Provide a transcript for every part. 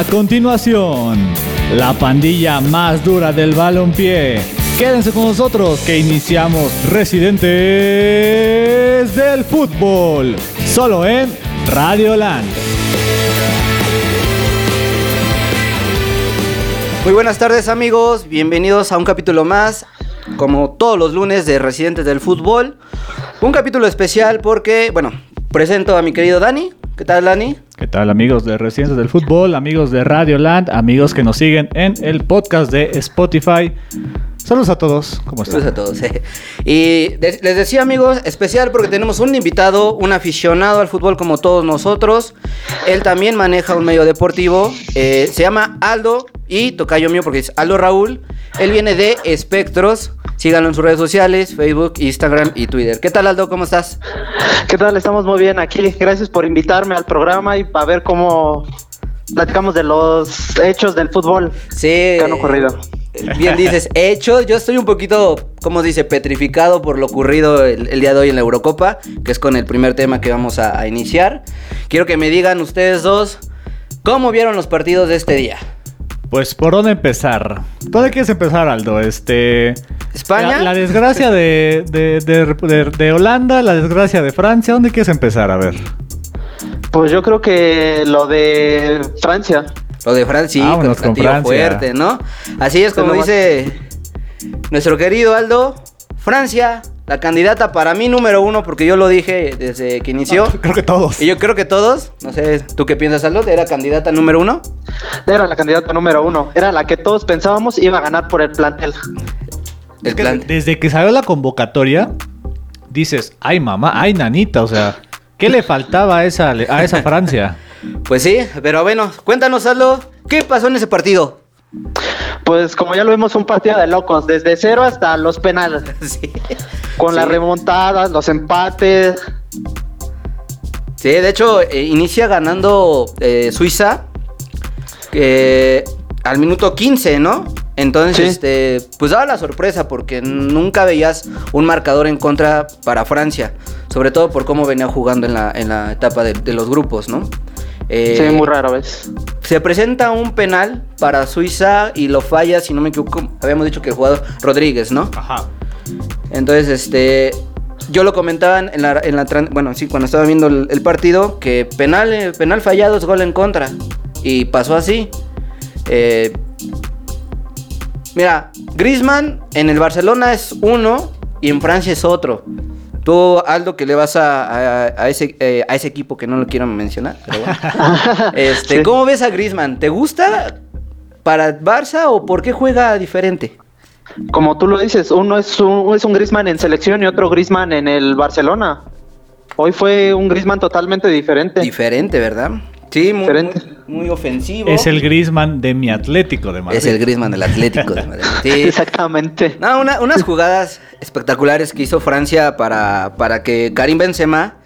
A continuación, la pandilla más dura del balompié. Quédense con nosotros que iniciamos Residentes del Fútbol, solo en Radio Land. Muy buenas tardes amigos, bienvenidos a un capítulo más, como todos los lunes de Residentes del Fútbol. Un capítulo especial porque, bueno, presento a mi querido Dani. ¿Qué tal Dani? ¿Qué tal amigos de Residentes del Fútbol, amigos de Radio Land, amigos que nos siguen en el podcast de Spotify? Saludos a todos, ¿cómo están? Saludos a todos. eh. Y les decía amigos, especial porque tenemos un invitado, un aficionado al fútbol como todos nosotros. Él también maneja un medio deportivo. eh, se llama Aldo y tocayo mío porque es Aldo Raúl. Él viene de Espectros. Síganlo en sus redes sociales, Facebook, Instagram y Twitter. ¿Qué tal Aldo? ¿Cómo estás? ¿Qué tal? Estamos muy bien aquí. Gracias por invitarme al programa y para ver cómo platicamos de los hechos del fútbol Sí. que han ocurrido. Bien dices, hecho, yo estoy un poquito, ¿cómo se dice? Petrificado por lo ocurrido el, el día de hoy en la Eurocopa, que es con el primer tema que vamos a, a iniciar. Quiero que me digan ustedes dos, ¿cómo vieron los partidos de este día? Pues, ¿por dónde empezar? ¿Por dónde quieres empezar, Aldo? Este... ¿España? La, la desgracia de, de, de- de- de Holanda, la desgracia de Francia. ¿Dónde quieres empezar? A ver. Pues yo creo que lo de Francia. Lo de Francia, sí, Vámonos con Francia. fuerte, ¿no? Así es como dice nuestro querido Aldo, Francia, la candidata para mí número uno, porque yo lo dije desde que inició. Creo que todos. Y yo creo que todos, no sé, ¿tú qué piensas, Aldo? ¿Era candidata número uno? Era la candidata número uno. Era la que todos pensábamos iba a ganar por el plantel. El Es que plan. Desde que salió la convocatoria, dices, ay mamá, ay nanita, o sea, ¿qué le faltaba a esa, a esa Francia? Pues sí, pero bueno, cuéntanos, Aldo, ¿qué pasó en ese partido? Pues como ya lo vimos, un partido de locos, desde cero hasta los penales. sí. Con Sí. las remontadas, los empates. Sí, de hecho, eh, inicia ganando eh, Suiza al minuto 15, ¿no? Entonces, Sí. este, pues daba la sorpresa porque nunca veías un marcador en contra para Francia, sobre todo por cómo venía jugando en la, en la etapa de, de los grupos, ¿no? Eh, Sí, muy rara vez. Se presenta un penal para Suiza y lo falla, si no me equivoco, habíamos dicho que el jugador Rodríguez, ¿no? Ajá. Entonces, este. Yo lo comentaba en la, en la bueno, sí, cuando estaba viendo el, el partido, que penal, eh, penal fallado es gol en contra. Y pasó así. Eh, mira, Griezmann en el Barcelona es uno y en Francia es otro. Tú, Aldo, que le vas a, a- a ese, eh, a ese equipo que no lo quiero mencionar, pero bueno. Este, Sí. ¿Cómo ves a Griezmann? ¿Te gusta para Barça o por qué juega diferente? Como tú lo dices, uno es un, es un Griezmann en selección y otro Griezmann en el Barcelona. Hoy fue un Griezmann totalmente diferente. Diferente, ¿verdad? Sí, muy, Diferente. muy, muy ofensivo. Es el Griezmann de mi Atlético de Madrid. Es el Griezmann del Atlético de Madrid. Sí. Exactamente. No, una- unas jugadas espectaculares que hizo Francia para, para que Karim Benzema,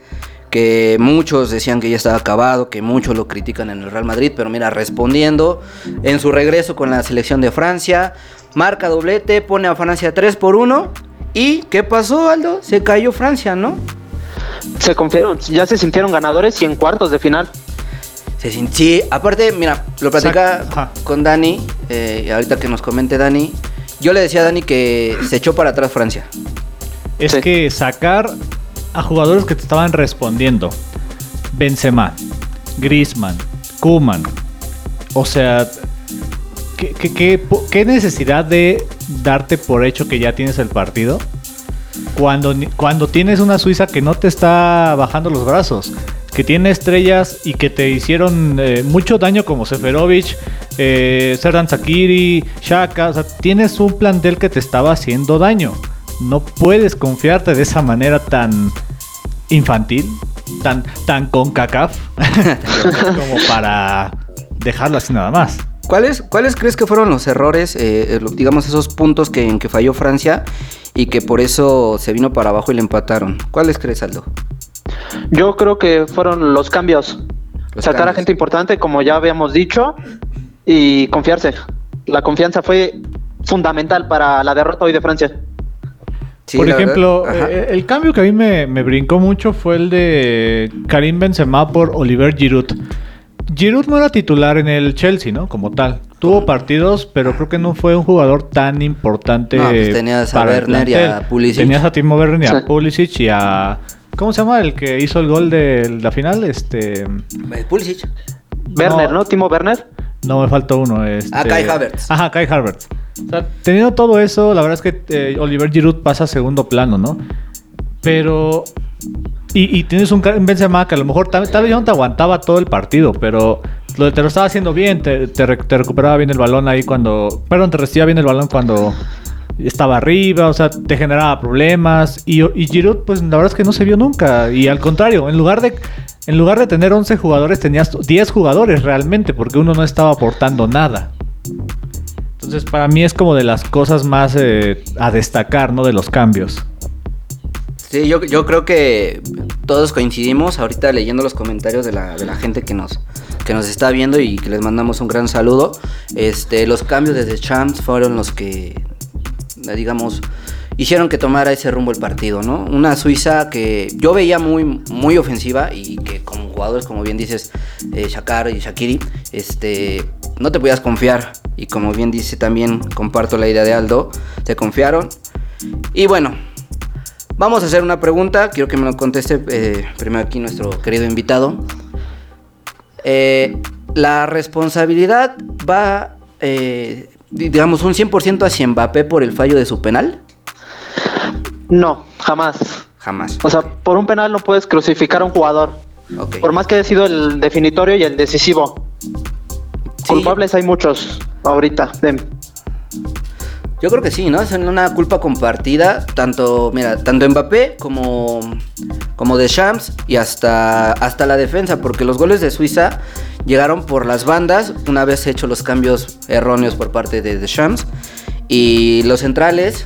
que muchos decían que ya estaba acabado, que muchos lo critican en el Real Madrid, pero mira, respondiendo en su regreso con la selección de Francia, marca doblete, pone a Francia 3 por 1 y ¿qué pasó, Aldo? Se cayó Francia, ¿no? Se confiaron, ya se sintieron ganadores y en cuartos de final. Sí, aparte, mira, lo platicaba con Dani, eh, y ahorita que nos comente Dani, yo le decía a Dani que se echó para atrás Francia. Es Sí. que sacar a jugadores que te estaban respondiendo. Benzema, Griezmann, Kuman. O sea, ¿qué, qué, qué, po- qué necesidad de darte por hecho que ya tienes el partido? Cuando, cuando tienes una Suiza que no te está bajando los brazos, que tiene estrellas y que te hicieron eh, mucho daño como Seferovic, eh, Serdan Sakiri, Shaka, o sea, tienes un plantel que te estaba haciendo daño. No puedes confiarte de esa manera tan infantil, tan, tan con cacaf, como para dejarlo así nada más. ¿Cuáles, ¿Cuáles crees que fueron los errores, eh, digamos, esos puntos que, en que falló Francia y que por eso se vino para abajo y le empataron? ¿Cuáles crees, Aldo? Yo creo que fueron los cambios. Los Sacar a gente importante, como ya habíamos dicho, y confiarse. La confianza fue fundamental para la derrota hoy de Francia. Sí, Por ejemplo, eh, el cambio que a mí me, me brincó mucho fue el de Karim Benzema por Oliver Giroud. Giroud no era titular en el Chelsea, ¿no? Como tal. Tuvo partidos, pero creo que no fue un jugador tan importante. No, pues tenías a para Werner y a. Pulisic. Tenías a Timo Werner y a Sí. Pulisic y a... ¿Cómo se llama el que hizo el gol de la final? Este... Eh, Pulisic. Werner, No. ¿no? Timo Werner. No, me faltó uno. Este... Ah, Kai Havertz. Ajá, Kai Havertz. O sea, teniendo todo eso, la verdad es que eh, Oliver Giroud pasa a segundo plano, ¿no? Pero... Y, y tienes un, Benzema que a lo mejor tal, tal vez ya no te aguantaba todo el partido, pero lo, te lo estaba haciendo bien, te, te recuperaba bien el balón ahí cuando... Perdón, te recibía bien el balón cuando estaba arriba, o sea, te generaba problemas. Y, y Giroud, pues la verdad es que no se vio nunca. Y al contrario, en lugar de... En lugar de tener 11 jugadores, tenías 10 jugadores realmente, porque uno no estaba aportando nada. Entonces, para mí es como de las cosas más eh, a destacar, ¿no? De los cambios. Sí, yo, yo creo que todos coincidimos ahorita leyendo los comentarios de la, de la gente que nos, que nos está viendo y que les mandamos un gran saludo. Este, los cambios desde Champs fueron los que, digamos, hicieron que tomara ese rumbo el partido, ¿no? Una Suiza que yo veía muy, muy ofensiva y que con jugadores, como bien dices, eh, Shakar y Shakiri, este, no te podías confiar. Y como bien dice también, comparto la idea de Aldo, se confiaron. Y bueno, Vamos a hacer una pregunta, quiero que me lo conteste eh, primero aquí nuestro querido invitado. Eh, la responsabilidad va, eh, digamos, un 100% hacia Mbappé por el fallo de su penal. No, jamás. Jamás. O sea, por un penal no puedes crucificar a un jugador. Ok. Por más que haya sido el definitorio y el decisivo. Sí, Culpables hay muchos ahorita. de- Yo creo que sí, ¿no? Es una culpa compartida, tanto, mira, tanto Mbappé como, como de Shams y hasta, hasta la defensa, porque los goles de Suiza llegaron por las bandas, una vez hecho los cambios erróneos por parte de Deschamps, y los centrales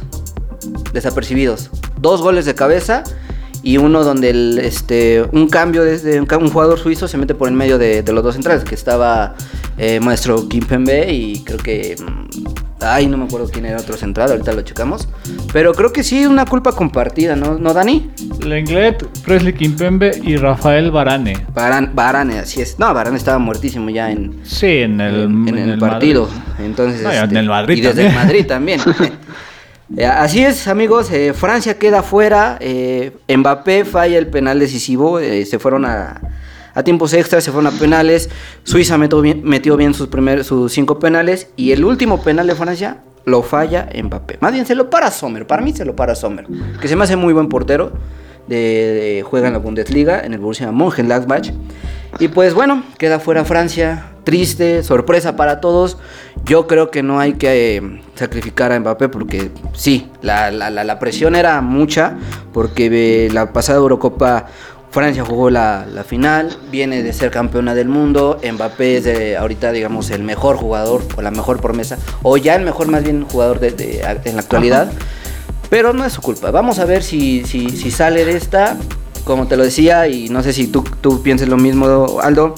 desapercibidos. Dos goles de cabeza y uno donde el, este, un cambio desde un, jugador suizo se mete por en medio de, los dos centrales, que estaba eh, Maestro Kimpembe y creo que... Ay, no me acuerdo quién era otro central, ahorita lo checamos. Pero creo que sí, una culpa compartida, ¿no, ¿No Dani? Lenglet, Presley Kimpembe y Rafael Varane. Baran, Varane, así es. No, Varane estaba muertísimo ya en, Sí, en el, en, el, partido. Madrid. Entonces, No, este, en el Madrid y desde también. el Madrid también. Eh, Así es, amigos. eh, Francia queda fuera. eh, Mbappé falla el penal decisivo. eh, se fueron a, a tiempos extras, se fueron a penales. Suiza metió bien, sus, primer, sus cinco penales. Y el último penal de Francia lo falla Mbappé. Más bien se lo para Sommer. Para mí se lo para Sommer. Que se me hace muy buen portero. Juega en la Bundesliga, en el Borussia Mönchengladbach. Y pues bueno, queda fuera Francia. Triste, sorpresa para todos. Yo creo que no hay que eh, sacrificar a Mbappé porque sí, la, la- la- la presión era mucha. Porque eh, la pasada Eurocopa Francia jugó la, la final, viene de ser campeona del mundo. Mbappé es de, ahorita, digamos, el mejor jugador o la mejor promesa, o ya el mejor, más bien, jugador de, de- en la actualidad. Pero no es su culpa. Vamos a ver si, si, si sale de esta. Como te lo decía, y no sé si tú, tú pienses lo mismo, Aldo.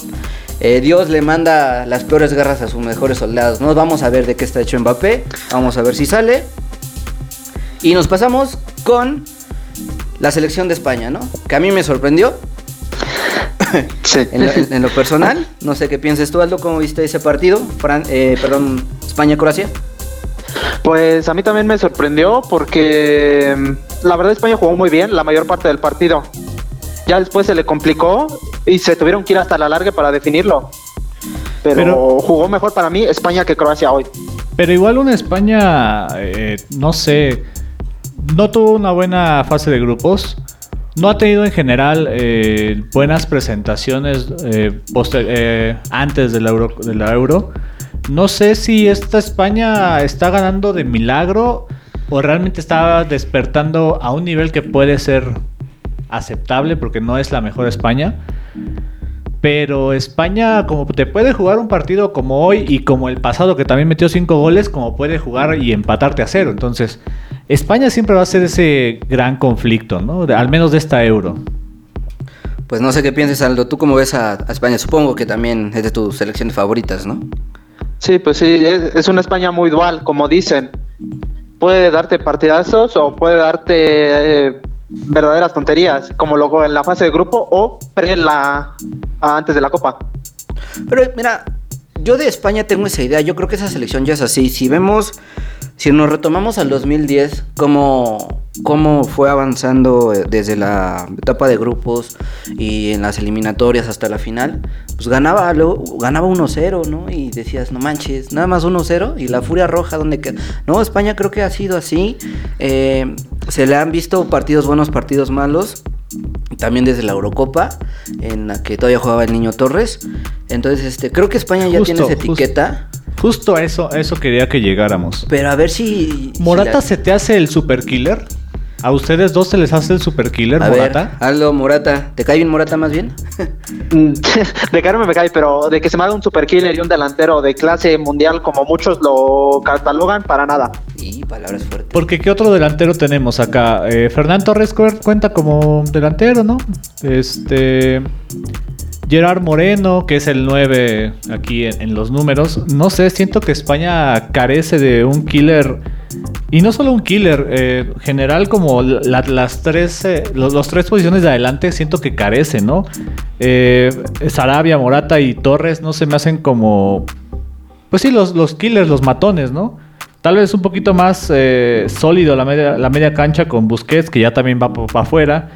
eh, Dios le manda las peores guerras a sus mejores soldados. ¿no? Vamos a ver de qué está hecho Mbappé. Vamos a ver si sale. Y nos pasamos con la selección de España, ¿no? Que a mí me sorprendió. Sí. En lo, en- en lo personal, no sé qué piensas tú, Aldo, ¿cómo viste ese partido? Fran- eh, perdón, España-Croacia. Pues a mí también me sorprendió porque mm, la verdad España jugó muy bien la mayor parte del partido. Ya después se le complicó y se tuvieron que ir hasta la larga para definirlo. Pero, Pero- jugó mejor para mí España que Croacia hoy. Pero igual una España, eh, no sé, no tuvo una buena fase de grupos. No ha tenido en general eh, buenas presentaciones eh, eh, antes de la Euro. No sé si esta España está ganando de milagro o realmente está despertando a un nivel que puede ser aceptable porque no es la mejor España. Pero España, como te puede jugar un partido como hoy y como el pasado, que también metió cinco goles, como puede jugar y empatarte a cero. Entonces, España siempre va a ser ese gran conflicto, ¿no? De- al menos de esta euro. Pues no sé qué piensas, Aldo. ¿Tú cómo ves a, a España? Supongo que también es de tus selecciones favoritas, ¿no? Sí, pues sí, es, es una España muy dual, como dicen. Puede darte partidazos o puede darte eh, verdaderas tonterías, como luego en la fase de grupo o pre la antes de la Copa. Pero mira, yo de España tengo esa idea. Yo creo que esa selección ya es así. Si vemos, si nos retomamos al 2010, cómo, cómo fue avanzando eh, desde la etapa de grupos y en las eliminatorias hasta la final, pues ganaba, luego, ganaba 1-0, ¿no? Y decías, no manches, nada más 1-0 y la furia roja, ¿dónde queda? No, España creo que ha sido así. Eh, se le han visto partidos buenos, partidos malos también desde la Eurocopa, en la que todavía jugaba el niño Torres. Entonces, este, creo que España ya tiene esa etiqueta. Justo, a eso, a eso quería que llegáramos. Pero a ver si. ¿Morata se te hace el super killer? ¿A ustedes dos se les hace el super killer, a Morata? Ver, Aldo, Morata. ¿Te cae bien Morata más bien? de cara me cae, pero de que se me haga un super killer y un delantero de clase mundial como muchos lo catalogan, para nada. Y palabras fuertes. Porque ¿qué otro delantero tenemos acá? Eh, Fernando Torres cuenta como delantero, ¿no? Este... Gerard Moreno, que es el 9 aquí en, los números. No sé, siento que España carece de un killer. Y no solo un killer, eh, general como las tres, eh, los, tres posiciones de adelante siento que carece, ¿no? Eh, Sarabia, Morata y Torres no se me hacen como... Pues sí, los, killers, los matones, ¿no? Tal vez un poquito más eh, sólido la media, la media cancha con Busquets, que ya también va para afuera.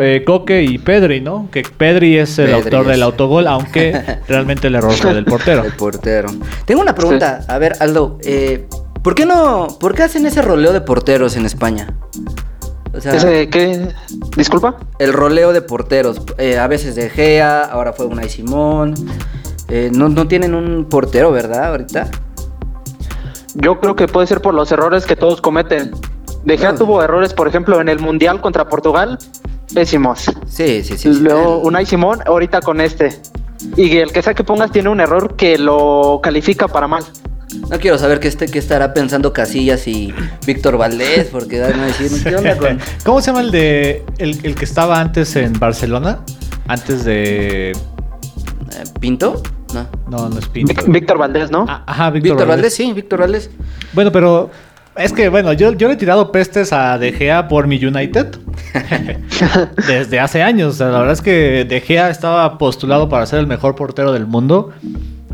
Eh, Coque y Pedri, ¿no? Que Pedri es el autor del autogol, aunque realmente el error fue del portero. El portero. Tengo una pregunta. A ver, Aldo, eh, ¿por qué no, por qué hacen ese roleo de porteros en España? O sea, ¿Ese qué? ¿Disculpa? El roleo de porteros. Eh, a veces de Gea, ahora fue Unai Simón. no, no tienen un portero, ¿verdad? Ahorita. Yo creo que puede ser por los errores que todos cometen. De Gea tuvo errores, por ejemplo, en el Mundial contra Portugal pésimos. Sí, sí, sí. Luego Unai Simón, ahorita con este. Y el que sea que pongas tiene un error que lo califica para mal. No quiero saber qué, este, qué estará pensando Casillas y Víctor Valdés, porque van a decir, ¿qué onda con...? ¿Cómo se llama el de el, que estaba antes en Barcelona? Antes de... Eh, ¿Pinto? No. No, no es Pinto. Víctor Valdés, ¿no? Ah, ajá, Víctor, Valdés. sí, Víctor Valdés. Bueno, pero es que, bueno, yo, yo le he tirado pestes a De Gea por mi United. Desde hace años. la verdad es que De Gea estaba postulado para ser el mejor portero del mundo.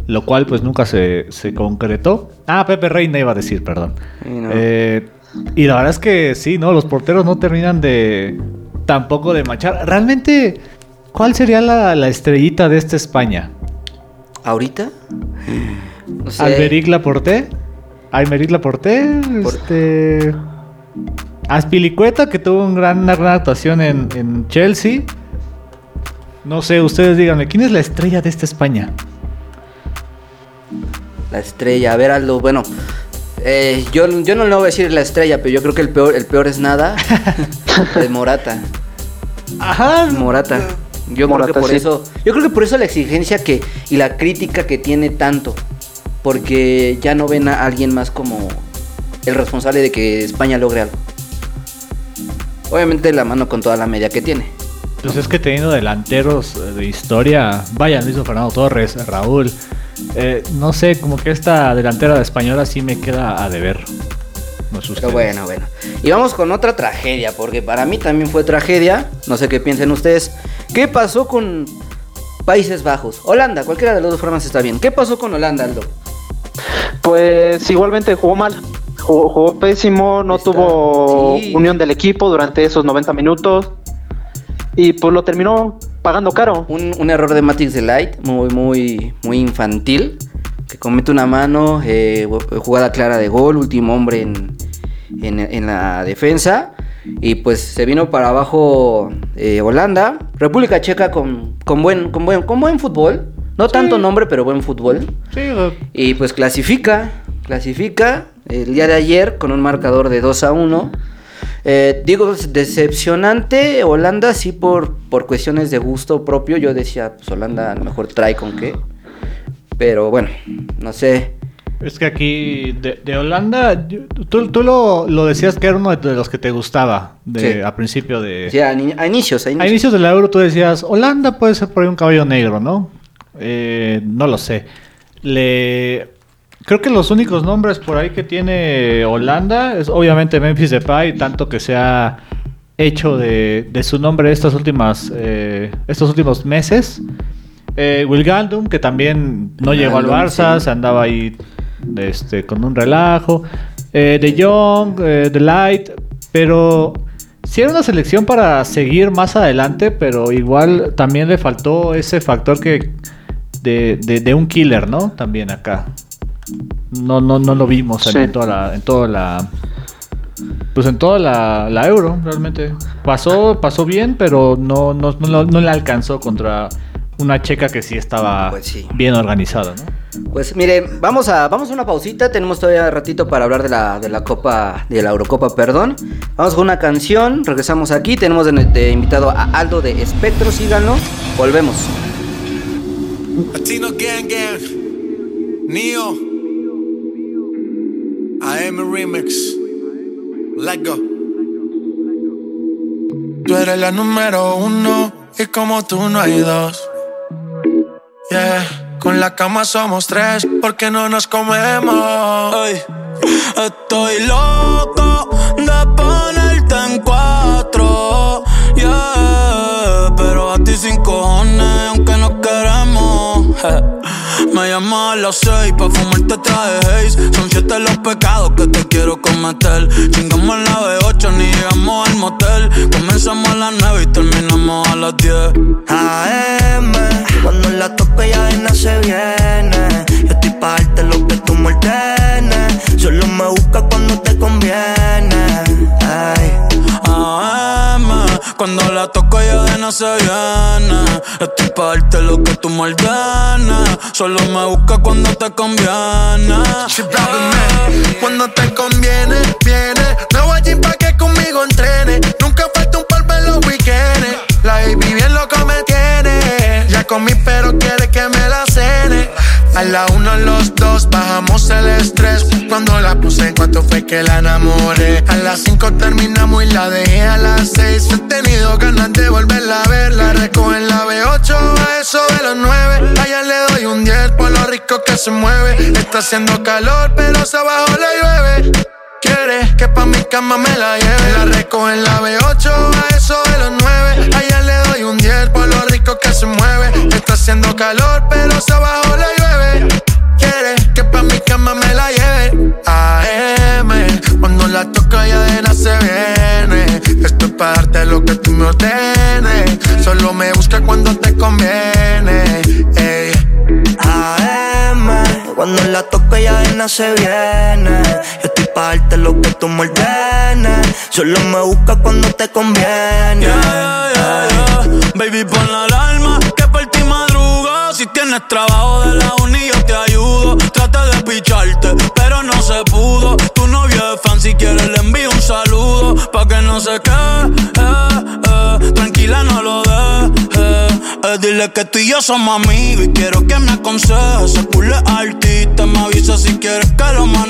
Lo cual, pues, nunca se, concretó. Ah, Pepe Reina iba a decir, perdón. Eh, y la verdad es que sí, ¿no? Los porteros no terminan de... Tampoco de manchar. Realmente, ¿cuál sería la, estrellita de esta España? ¿Ahorita? No sé. ¿Alberic Laporté? Aymeric Laporté, este... Aspilicueta, que tuvo una gran actuación en, Chelsea. No sé, ustedes díganme, ¿quién es la estrella de esta España? La estrella, a ver, Aldo, bueno, eh, yo, yo no le voy a decir la estrella, pero yo creo que el peor, el peor es nada. de Morata. Ajá. Morata. Yo creo que por eso, yo creo que por eso la exigencia que y la crítica que tiene tanto porque ya no ven a alguien más como el responsable de que España logre algo. Obviamente la mano con toda la media que tiene. Pues es que teniendo delanteros de historia, vaya, mismo Fernando Torres, Raúl, eh, no sé, como que esta delantera de española sí me queda a deber. No Pero bueno, bueno. Y vamos con otra tragedia, porque para mí también fue tragedia. No sé qué piensen ustedes. ¿Qué pasó con Países Bajos? Holanda, cualquiera de las dos formas está bien. ¿Qué pasó con Holanda, Aldo? Pues igualmente jugó mal. Jugó, pésimo, no tuvo unión del equipo durante esos 90 minutos. Y pues lo terminó pagando caro. Un, error de Matix Light, muy, muy, muy infantil. Que comete una mano, eh, jugada clara de gol, último hombre en, en, la defensa. Y pues se vino para abajo eh, Holanda. República Checa con, con, buen, con, buen, con buen fútbol. No tanto nombre, pero buen fútbol. Sí, Y pues clasifica, clasifica el día de ayer con un marcador de 2 a 1. Eh, digo, decepcionante Holanda, sí, por, por cuestiones de gusto propio. Yo decía, pues Holanda a lo mejor trae con qué. Pero bueno, no sé. Es que aquí de, Holanda, tú, tú lo, decías que era uno de los que te gustaba de, a principio de... Sí, a, inicios, a inicios. A inicios del euro tú decías, Holanda puede ser por ahí un caballo negro, ¿no? Eh, no lo sé. Le... Creo que los únicos nombres por ahí que tiene Holanda es obviamente Memphis Depay, tanto que se ha hecho de, su nombre estas últimas, eh, estos últimos meses. Eh, Will Galdum, que también no llegó al Barça, sí. se andaba ahí este, con un relajo. Eh, de Jong, eh, de Light, pero sí era una selección para seguir más adelante, pero igual también le faltó ese factor que de, de- de un killer, ¿no? También acá. No, no, no lo vimos en, Sí. en toda la, en toda la, pues en toda la, la euro, realmente. Pasó, pasó bien, pero no, no, no, no le alcanzó contra una checa que sí estaba Pues sí. bien organizada, ¿no? Pues mire, vamos a, vamos a una pausita. Tenemos todavía ratito para hablar de la, de la Copa, de la Eurocopa, perdón. Vamos con una canción. Regresamos aquí. Tenemos de, de invitado a Aldo de Espectro. Síganlo. Volvemos. Latino Gang Gang, Neo, AM Remix, Let Go. Tú eres la número uno y como tú no hay dos. Yeah, con la cama somos tres porque no nos comemos. Ey, estoy loco de ponerte en cuatro. Yeah, pero a ti sin cojones, aunque no queremos. Me llamas a las seis pa' fumarte traje haze. Son siete los pecados que te quiero cometer. Chingamos la B8, ni llegamos al motel. Comenzamos a las nueve y terminamos a las diez. AM, cuando la toco ya nada se viene. Yo estoy pa' darte lo que tú me ordenes. Solo me busca cuando te conviene. Ay. Cuando la toco ya de no se viene. Estoy pa' darte lo que tú me ordenes. Solo me busca cuando te conviene. Cuando te conviene, viene. Nuevo gym pa' que conmigo entrene. Nunca falta un par en los weekends. La baby bien loco me tiene. Ya comí, pero quiere que me la cene. A la uno, los dos, bajamos el estrés. Cuando la puse, en cuanto fue que la enamoré. A las cinco terminamos y la dejé a las seis. He tenido ganas de volverla a ver. La recojo en la B8, a eso de los nueve. Allá le doy un 10 por lo rico que se mueve. Está haciendo calor, pero se abajo le llueve. Quiere que pa' mi cama me la lleve. La recojo en la B8, a eso de los 9. Allá le doy un 10 por lo rico que se mueve. Está haciendo calor, pero abajo le llueve. Quiere que pa' mi cama me la lleve. AM, cuando la toca ya de nada se viene. Esto es para darte lo que tú me ordenes. Solo me busca cuando te conviene. Ey. AM, cuando la toco ya de nada se viene. Yo estoy pa' darte lo que tú me ordenes. Solo me busca cuando te conviene. Yeah, yeah, yeah. Baby, pon la alarma que por ti madrugo. Si tienes trabajo de la uni, yo te ayudo. Traté de picharte, pero no se pudo. Tu novio es fan, si quieres le envío un saludo. Pa' que no se quede, eh, eh. tranquila, no lo dejes. Eh, dile que tú y yo somos amigos y quiero que me aconsejes. Ese culo es artista, me avisa si quieres que lo maneje.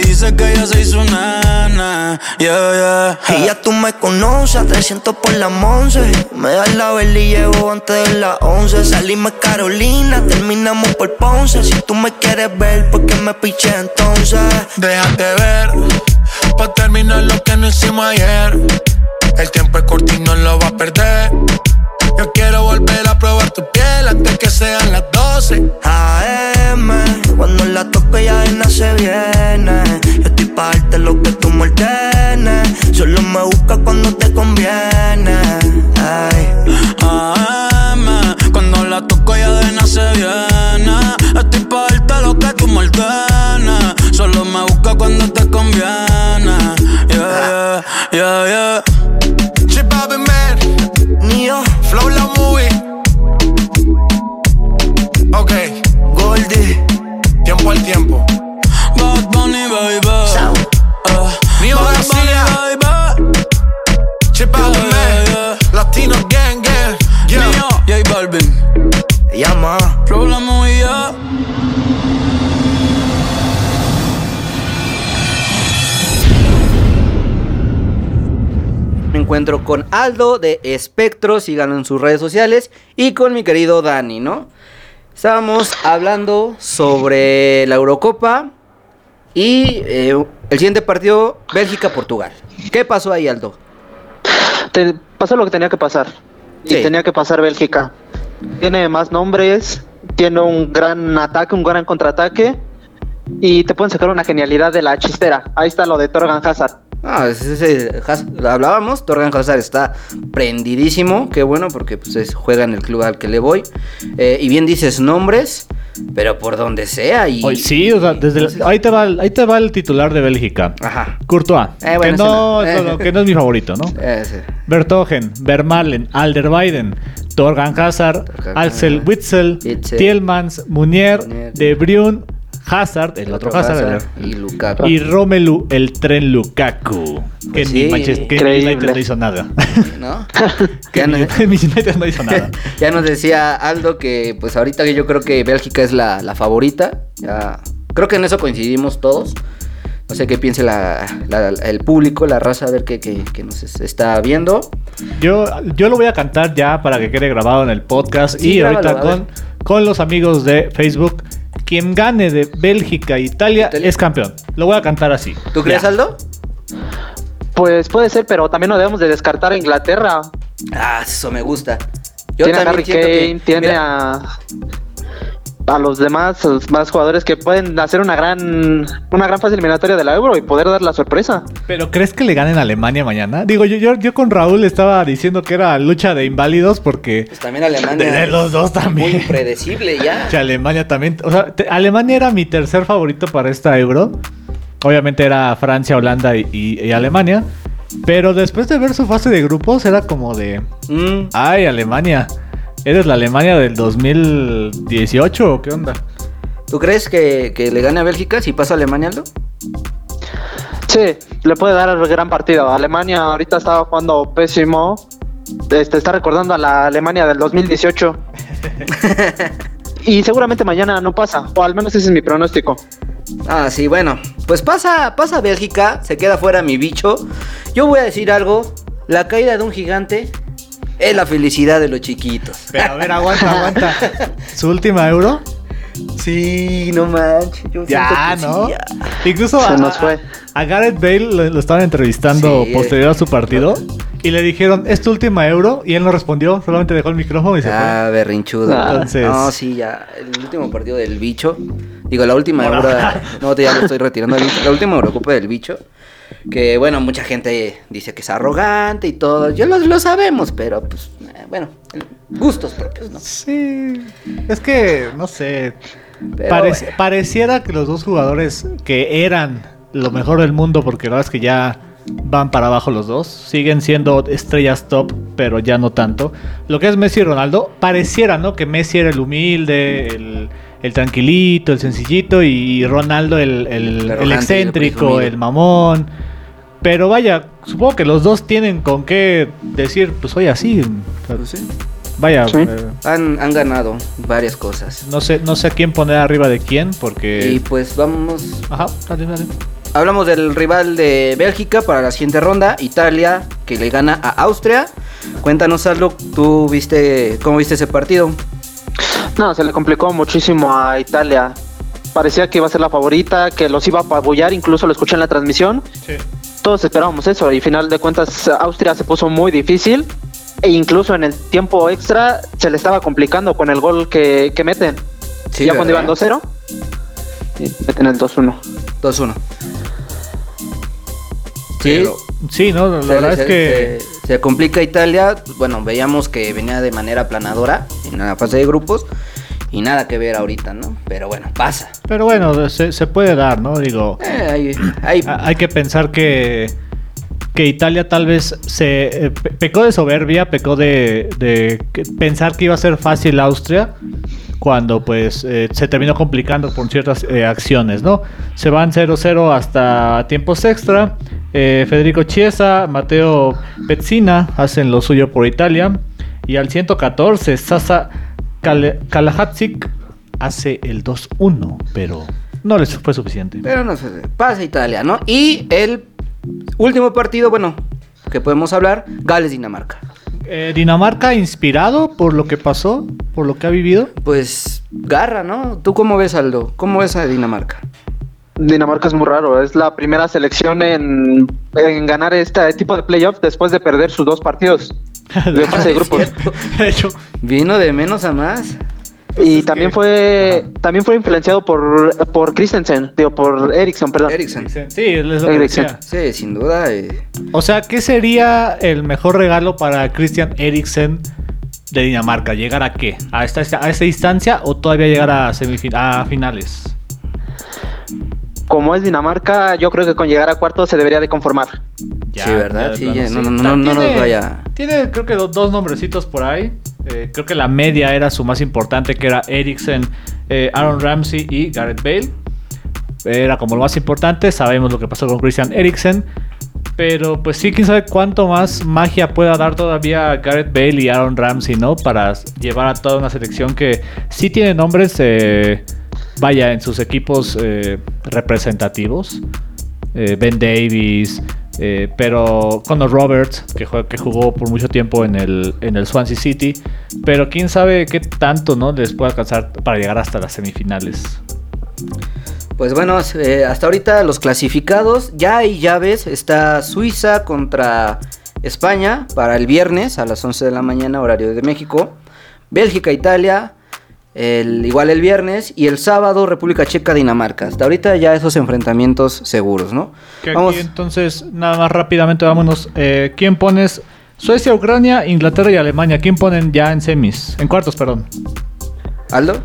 dice que ella se hizo nana. Yeah, yeah. Y ya tú me conoces, a 300 por la once. Me das la vela y llevo antes de las 11. Salimos Carolina, terminamos por Ponce. Si tú me quieres ver, ¿por qué me piché entonces? Déjate ver, pa' terminar lo que no hicimos ayer. El tiempo es corto y no lo va a perder. Yo quiero volver a probar tu piel antes que sean las 12. AM, cuando la toco ya de nada se viene. Yo estoy pa' darte lo que tú me ordenes. Solo me busca cuando te conviene. Ay. AM, cuando la toco ya de nada se viene. Estoy pa' darte lo que tú me ordenes. Solo me busca cuando te conviene. Yeah, yeah, yeah, yeah. Chip Man, Neo, Flow La Movie. Ok, Goldie, tiempo al tiempo. Bad Bunny, baby. Eh, Neo Bad García. Bunny, baby. Chip Bobby Yeah, Man, yeah. Latino Gang Gang. Yeah. Neo, J Balvin. llama. Flow encuentro con Aldo de Espectro, síganlo en sus redes sociales, y con mi querido Dani, ¿no? Estábamos hablando sobre la Eurocopa y eh, el siguiente partido, Bélgica-Portugal. ¿Qué pasó ahí, Aldo? Te- pasó lo que tenía que pasar. Sí. Y tenía que pasar Bélgica. Tiene más nombres, tiene un gran ataque, un gran contraataque. Y te pueden sacar una genialidad de la chistera. Ahí está lo de Torgan Hazard. Ah, ese, ese- Haz- hablábamos, Torgan Hazard está prendidísimo, qué bueno, porque pues, es- juega en el club al que le voy. Eh, y bien dices nombres, pero por donde sea. Y, Hoy sí, o sea, desde el- ahí, te va, ahí te va el titular de Bélgica. Ajá. Courtois, Eh, bueno, que, no, no. no, que no es mi favorito, ¿no? Ese. Bertogen, Vermalen, Alderweiden, Torgan Hazard, Torgan Witzel, Witzel, Tielmans, Munier, Munier. De Bruyne, Hazard, el otro, Hazard, y Lukaku. y Romelu, el tren Lukaku. Que Pues ni sí, Manchester que increíble. United no hizo nada. ¿No? que ya, no- ni- United no hizo nada. ya nos decía Aldo que pues ahorita yo creo que Bélgica es la, la favorita. Ya, creo que en eso coincidimos todos. No sé qué piense la- la- el público, la raza, a ver qué, qué- qué nos es- está viendo. Yo, yo lo voy a cantar ya para que quede grabado en el podcast. Sí, y grábalo, ahorita con, con los amigos de Facebook. Quien gane de Bélgica e Italia, Italia. es campeón. Lo voy a cantar así. ¿Tú crees, Ya. Aldo? Pues puede ser, pero también no debemos de descartar a Inglaterra. Ah, eso me gusta. Yo tiene a también Harry que- Kane, tiene mira, a a los demás, a los más jugadores que pueden hacer una gran una gran fase eliminatoria de la Euro y poder dar la sorpresa. ¿Pero crees que le ganen a Alemania mañana? Digo, yo, yo, yo con Raúl estaba diciendo que era lucha de inválidos porque Pues también Alemania. De los dos es también. Muy impredecible ya. que Alemania también... O sea, te- Alemania era mi tercer favorito para esta Euro. Obviamente era Francia, Holanda y, y- y Alemania. Pero después de ver su fase de grupos era como de... Mm, Ay, Alemania. ¿Eres la Alemania del 2018 o qué onda? ¿Tú crees que, que le gane a Bélgica si pasa a Alemania, Aldo? Sí, le puede dar el gran partido. Alemania ahorita estaba jugando pésimo. Este está recordando a la Alemania del 2018. y seguramente mañana no pasa, o al menos ese es mi pronóstico. Ah, sí, bueno. Pues pasa, pasa a Bélgica, se queda fuera mi bicho. Yo voy a decir algo. La caída de un gigante es la felicidad de los chiquitos. Pero a ver, aguanta, aguanta. ¿Su última Euro? Sí, no manches. yo Ya, ¿no? sí, ya. Incluso Se a, nos fue. a Gareth Bale lo, lo estaban entrevistando Sí. posterior a su partido y le dijeron, ¿es tu última Euro? Y él no respondió, solamente dejó el micrófono y se Ah, berrinchudo. Ah. Entonces- No, sí, ya. El último partido del bicho. Digo, la última. Euro. No, ya lo estoy retirando. La última Eurocopa del bicho. Que bueno, mucha gente dice que es arrogante y todo. Yo lo, lo sabemos, pero pues, eh, bueno, gustos propios, ¿no? Sí, es que, no sé, Pero, parec- bueno. pareciera que los dos jugadores que eran lo mejor del mundo, porque la verdad es que ya van para abajo los dos, siguen siendo estrellas top, pero ya no tanto. Lo que es Messi y Ronaldo, pareciera, ¿no? Que Messi era el humilde, el, el tranquilito, el sencillito, y Ronaldo el, el- excéntrico, el mamón. Pero vaya, supongo que los dos tienen con qué decir, pues soy así. Pues sí. Vaya, Sí. eh, Han, han ganado varias cosas. no sé, no sé a quién poner arriba de quién, porque. Y pues vamos. Ajá, dale, dale. Hablamos del rival de Bélgica para la siguiente ronda, Italia, que le gana a Austria. Cuéntanos algo, tú viste, ¿cómo viste ese partido? No, se le complicó muchísimo a Italia. Parecía que iba a ser la favorita, que los iba a apabullar, incluso lo escuché en la transmisión. Sí. Todos esperábamos eso y final de cuentas Austria se puso muy difícil e incluso en el tiempo extra se le estaba complicando con el gol que, que meten. Sí, ya cuando iban ¿verdad? 2-0, y meten el 2-1. 2-1. Pero- sí, no, la Se- verdad se- es que. se, se complica Italia. Bueno, veíamos que venía de manera planadora en la fase de grupos. Y nada que ver ahorita, ¿no? Pero bueno, pasa. Pero bueno, se, se puede dar, ¿no? Digo, Eh, hay, hay- hay que pensar que, que Italia tal vez se eh, pe- pecó de soberbia, pecó de, de pensar que iba a ser fácil Austria, cuando pues eh, se terminó complicando por ciertas eh, acciones, ¿no? Se van 0-0 hasta tiempos extra. Federico Chiesa, Mateo Pezzina hacen lo suyo por Italia. Y al 114, Sasa Kalajdzic hace el 2-1, pero no les fue suficiente. Pero no sé, pasa Italia, ¿no? Y el último partido, bueno, que podemos hablar, Gales-Dinamarca. Eh, Dinamarca inspirado por lo que pasó, por lo que ha vivido. Pues garra, ¿no? ¿Tú cómo ves, Aldo? ¿Cómo ves a Dinamarca? Dinamarca es muy raro, es la primera selección en, en ganar este tipo de playoff después de perder sus dos partidos de fase de grupos. De hecho, Vino de menos a más. Y es también que- fue también fue influenciado por por Christensen, digo por Ericsson, perdón. Eriksen. sí, es lo decía. Sí, sin duda. eh, O sea, ¿qué sería el mejor regalo para Christian Eriksen de Dinamarca? ¿Llegar a qué? ¿A esta, a esta distancia o todavía llegar a, a finales? Como es Dinamarca, yo creo que con llegar a cuartos se debería de conformar. Ya, Sí, ¿verdad? de Sí, ya, no, no, no, no nos Tiene- vaya- Tiene, creo que do- dos nombrecitos por ahí. Eh, creo que la media era su más importante, que era Eriksen, eh, Aaron Ramsey y Gareth Bale. Era como lo más importante. Sabemos lo que pasó con Christian Eriksen. Pero pues sí, quién sabe cuánto más magia pueda dar todavía Gareth Bale y Aaron Ramsey, ¿no? Para llevar a toda una selección que sí tiene nombres, eh, vaya, en sus equipos representativos. Ben Davis, eh, pero Conor Roberts, que, jue- que jugó por mucho tiempo en el, en el Swansea City. Pero quién sabe qué tanto, ¿no? Les puede alcanzar para llegar hasta las semifinales. Pues bueno, eh, hasta ahorita los clasificados, ya hay llaves, está Suiza contra España para el viernes a las 11 de la mañana, horario de México, Bélgica, Italia, el, igual el viernes, y el sábado República Checa, Dinamarca. Hasta ahorita ya esos enfrentamientos seguros, ¿no? Que Vamos, aquí entonces, nada más rápidamente, vámonos. Eh, ¿Quién pones? Suecia, Ucrania, Inglaterra y Alemania. ¿Quién ponen ya en semis? En cuartos, perdón. Aldo,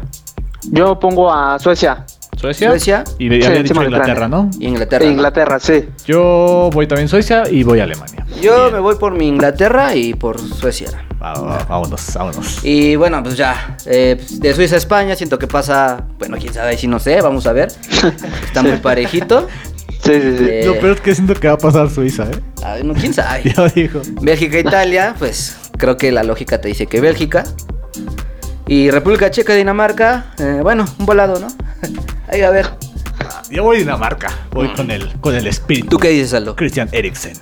Yo pongo a Suecia, Suecia. Suecia. Y ya Sí, había dicho Inglaterra, ¿no? y Inglaterra. ¿no? Inglaterra, sí. Yo voy también Suecia y voy a Alemania. Yo Bien. me voy por mi Inglaterra y por Suecia. Vámonos, vámonos. Y bueno, pues ya, eh, pues, de Suiza a España, siento que pasa, bueno, quién sabe si no sé, vamos a ver. Está muy parejito. Sí, sí, sí. Eh, Lo peor es que siento que va a pasar Suiza, ¿eh? Ay, no, quién sabe. Ya dijo. Bélgica, Italia, pues creo que la lógica te dice que Bélgica. Y República Checa, Dinamarca, eh, bueno, un volado, ¿no? Ahí a ver. Yo voy a Dinamarca. Voy con el, con el espíritu. ¿Tú qué dices, Aldo? Christian Eriksen.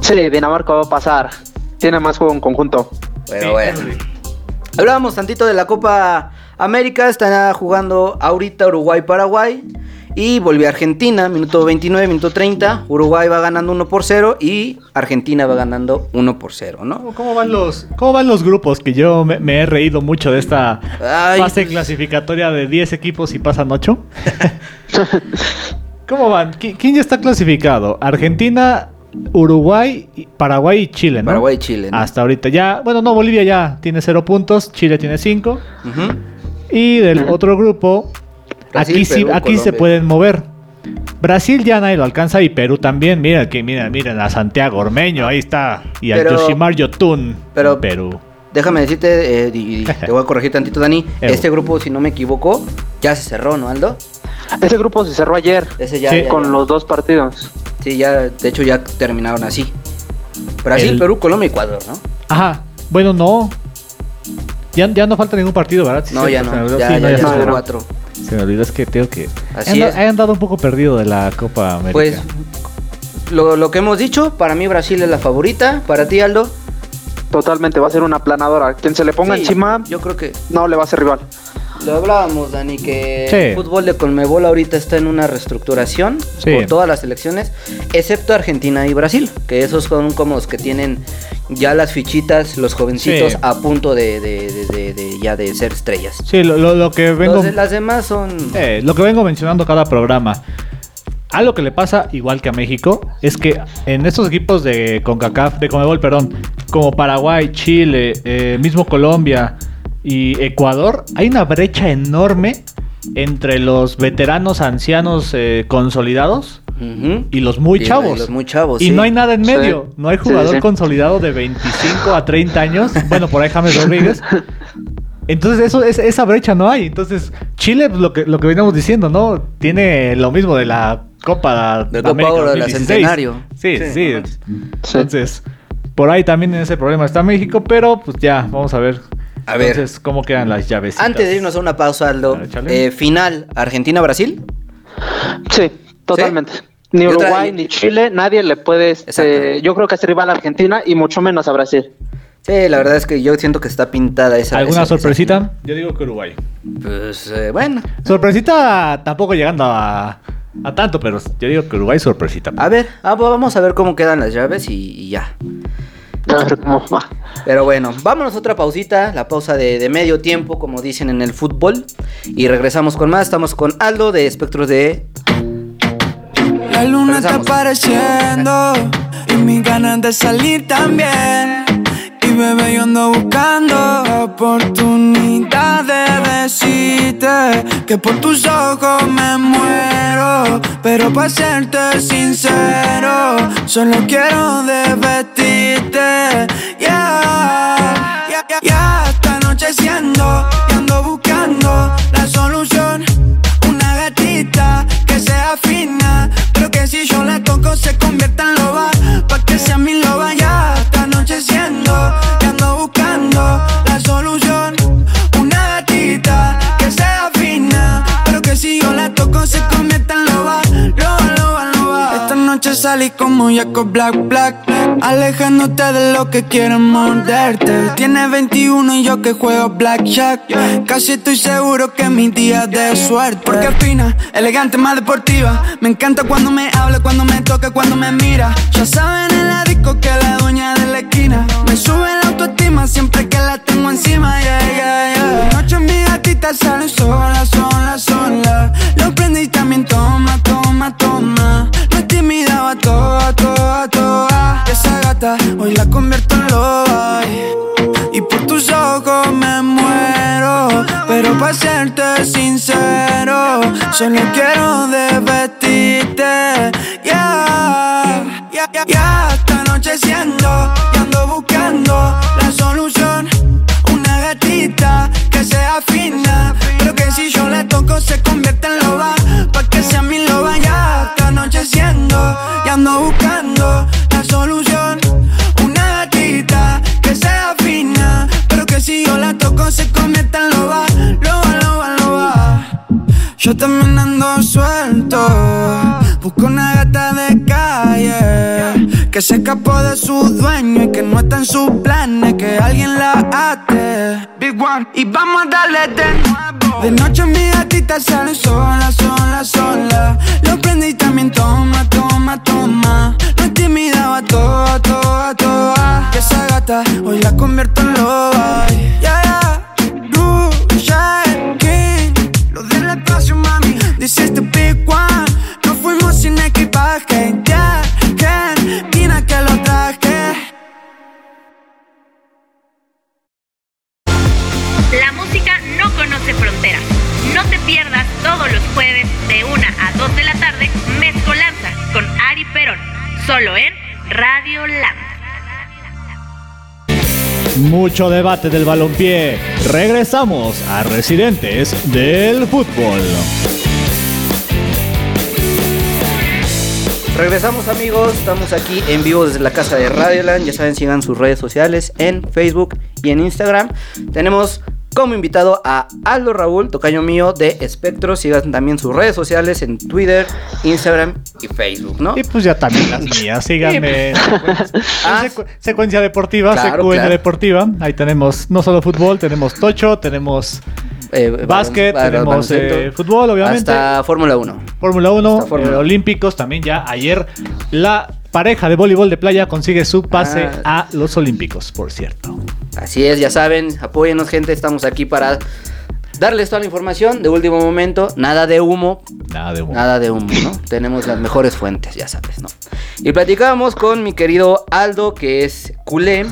Sí, Dinamarca va a pasar. Tiene más juego en conjunto. Pero Sí, bueno. sí. Hablábamos tantito de la Copa América, están jugando ahorita Uruguay-Paraguay. Y volvió Argentina, minuto 29, minuto 30. Uruguay va ganando 1 por 0 y Argentina va ganando 1 por 0, ¿no? ¿Cómo, van los, ¿Cómo van los grupos? Que yo me, me he reído mucho de esta Ay. fase clasificatoria de 10 equipos y pasan 8. ¿Cómo van? ¿Qui- ¿Quién ya está clasificado? Argentina, Uruguay, Paraguay y Chile, ¿no? Paraguay y Chile, ¿no? Hasta ahorita ya. Bueno, no, Bolivia ya tiene 0 puntos, Chile tiene 5. Ujú. Y del otro grupo, Brasil, aquí sí, Perú, aquí se pueden mover. Brasil ya nadie lo alcanza y Perú también. Miren, que miren, miren a Santiago Ormeño, ahí está. Y a Yoshimar Yotun pero- Perú. Déjame decirte, eh, y- y te voy a corregir tantito, Dani. Este grupo, si no me equivoco, ya se cerró, ¿no, Aldo? Ese grupo se cerró ayer Ese ya, Sí. ya- con ya. los dos partidos. Sí, ya, de hecho ya terminaron así. Brasil, El- Perú, Colombia, Ecuador, ¿no? Ajá, bueno, no. Ya, ya no falta ningún partido, ¿verdad? Sí, No, ya no, ya, Sí, ya, no, ya se son cuatro. Se me olvidó, es que tengo que. Así he, es. he andado un poco perdido de la Copa América. Pues lo, lo que hemos dicho, para mí Brasil es la favorita, para ti Aldo. Totalmente, va a ser una planadora. Quien se le ponga Sí, encima, Yo creo que no le va a ser rival. Lo hablábamos, Dani, que Sí. el fútbol de Colmebol ahorita está en una reestructuración Sí. por todas las selecciones, excepto Argentina y Brasil, que esos son como los que tienen ya las fichitas, los jovencitos Sí. a punto de, de- de- ya de ser estrellas. Sí, lo, lo- lo que vengo. Entonces, las demás son... Eh, lo que vengo mencionando cada programa. Algo que le pasa, igual que a México, es que en estos equipos de CONCACAF, de Comebol, perdón, como Paraguay, Chile, eh, mismo Colombia y Ecuador, hay una brecha enorme entre los veteranos ancianos eh, consolidados y los muy y chavos. los muy chavos, Y sí. no hay nada en Sí. medio. No hay jugador sí. consolidado de 25 a 30 años. Bueno, por ahí James Rodríguez. Entonces, eso, es, esa brecha no hay. Entonces, Chile, pues, lo que, lo que veníamos diciendo, ¿no? Tiene lo mismo de la Copa De Copa Oro de la 2016. Centenario. Sí. Sí. Entonces, por ahí también en ese problema está México, pero pues ya, vamos a ver. A ver. Entonces, ¿cómo quedan las llaves? Antes de irnos a una pausa, Aldo, eh, final Argentina-Brasil. Sí, totalmente. Ni otra- Uruguay ni Chile, nadie le puede, este, yo creo que es rival a Argentina y mucho menos a Brasil. Sí, la verdad es que yo siento que está pintada esa. ¿Alguna esa- esa sorpresita? Yo digo que Uruguay. Pues eh, bueno. Sorpresita tampoco llegando a, a tanto, pero yo digo que Uruguay sorpresita. A ver, ah, pues vamos a ver cómo quedan las llaves y, y ya. A ver cómo va. Pero bueno, vámonos a otra pausita, la pausa de, de medio tiempo, como dicen en el fútbol. Y regresamos con más. Estamos con Aldo de Espectros de. La luna está Regresamos. apareciendo y mis ganas de salir también. Bebé, yo ando buscando oportunidad de decirte que por tus ojos me muero. Pero para serte sincero, solo quiero desvestirte. Yeah, ya, ya, ya está anocheciendo y ando buscando la solución. Una gatita que sea fina, pero que si yo la toco se convierta en loba. Pa' que sea mi loba buscando la solución. Noche salí como Jacob Black Black, alejándote de lo que quieren morderte. Tienes 21 y yo que juego Blackjack. Casi estoy seguro que es mi día de suerte. Porque fina, elegante, más deportiva. Me encanta cuando me habla, cuando me toca, cuando me mira. Ya saben en la disco que la dueña de la esquina. Me sube la autoestima siempre que la tengo encima. Yeah, yeah, yeah. Noche mi gatita sale sola, sola, sola. Hoy la convierto en loba. Y por tus ojos me muero. Pero para serte sincero, solo quiero desvestirte. Yeah, ya, ya, ya está anocheciendo y ando buscando la solución. Una gatita que sea fina, pero que si yo la toco se convierte en loba. Pa' que sea mi loba ya está anocheciendo y ando buscando Yo también ando suelto. Busco una gata de calle que se escapó de su dueño y que no está en sus planes. Que alguien la ate. Big One, y vamos a darle de nuevo. De noche mi gatita sale sola, sola, sola. Lo prendí también toma, toma, toma. No va toda, toda, toda. Y esa gata hoy la convierto en loba. Yeah, yeah. Fuimos sin equipaje, yeah, yeah. Tina que lo traje. La música no conoce fronteras. No te pierdas todos los jueves de 1 a 2 de la tarde Mezcolanza con Ari Perón. Solo en Radio Land. Mucho debate del balompié. Regresamos a Residentes del Fútbol. Regresamos amigos, estamos aquí en vivo desde la casa de Radioland. Ya saben, sigan sus redes sociales en Facebook y en Instagram. Tenemos como invitado a Aldo Raúl, tocayo mío de Espectro. Sigan también sus redes sociales en Twitter, Instagram y Facebook, ¿no? Y pues ya también las mías. Síganme. en secu- Ah. secu- secuencia deportiva, claro. deportiva. Ahí tenemos no solo fútbol, tenemos tocho, tenemos Eh, básquet, balon- tenemos baloncesto, eh, fútbol, obviamente. Hasta Fórmula 1. Fórmula 1, Hasta Fórmula eh, olímpicos también ya. Ayer la pareja de voleibol de playa consigue su pase Ah. a los olímpicos, por cierto. Así es, ya saben, apóyennos gente, estamos aquí para darles toda la información de último momento, nada de humo, Nada de humo. nada de humo, ¿no? Tenemos las mejores fuentes, ya sabes, ¿no? Y platicábamos con mi querido Aldo, que es culé,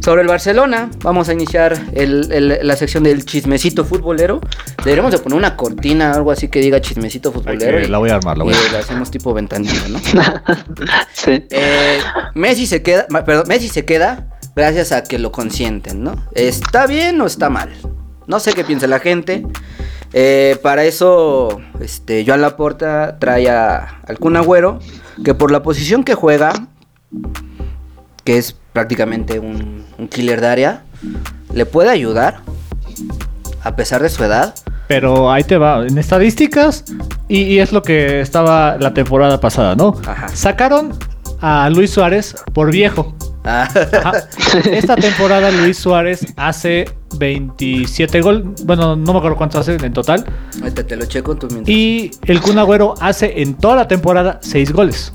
sobre el Barcelona. Vamos a iniciar el- el- la sección del chismecito futbolero. Deberíamos de poner una cortina, algo así que diga chismecito futbolero. que- y- la voy a armar, la voy a y armar. la hacemos tipo ventanilla, ¿no? sí. Eh, Messi se queda, perdón, Messi se queda gracias a que lo consienten, ¿no? ¿Está bien o está mal? No sé qué piensa la gente. Eh, para eso, este, Joan Laporta trae a, al Kun Agüero, que por la posición que juega, que es prácticamente un, un killer de área, le puede ayudar, a pesar de su edad, Pero ahí te va, en estadísticas, y, y es lo que estaba la temporada pasada, ¿no? Ajá. Sacaron a Luis Suárez por viejo. Ah, Ajá. Esta temporada Luis Suárez hace 27 gol, bueno, no me acuerdo cuántos hace en total. ahorita te lo checo tú mientras. Y el Kun Agüero hace en toda la temporada 6 goles.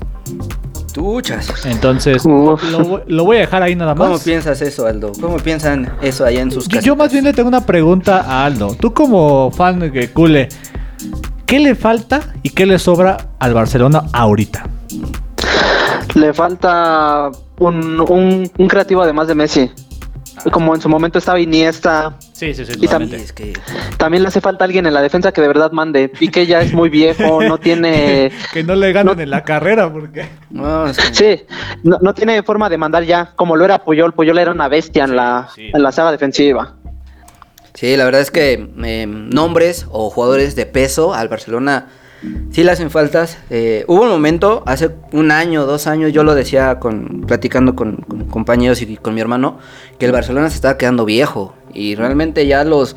Tuchas. Entonces, lo, voy- lo voy a dejar ahí nada ¿Cómo más. piensas eso, Aldo? ¿Cómo piensan eso allá en sus casas? yo más bien le tengo una pregunta a Aldo. Tú como fan de Cule, ¿qué le falta y qué le sobra al Barcelona ahorita? Le falta un, un, un creativo además de Messi. Como en su momento estaba Iniesta, Sí, sí, sí. Y es que también le hace falta alguien en la defensa que de verdad mande. Piqué ya es muy viejo, no tiene... que no le ganen no- en la carrera porque... no, es que- Sí, no, no tiene forma de mandar ya, como lo era Puyol. Puyol era una bestia en la, sí. en la saga defensiva. Sí, la verdad es que eh, nombres o jugadores de peso al Barcelona sí le hacen faltas. Eh, hubo un momento, hace un año, dos años, yo lo decía con, platicando con, con compañeros y con mi hermano, que el Barcelona se estaba quedando viejo. Y realmente ya los,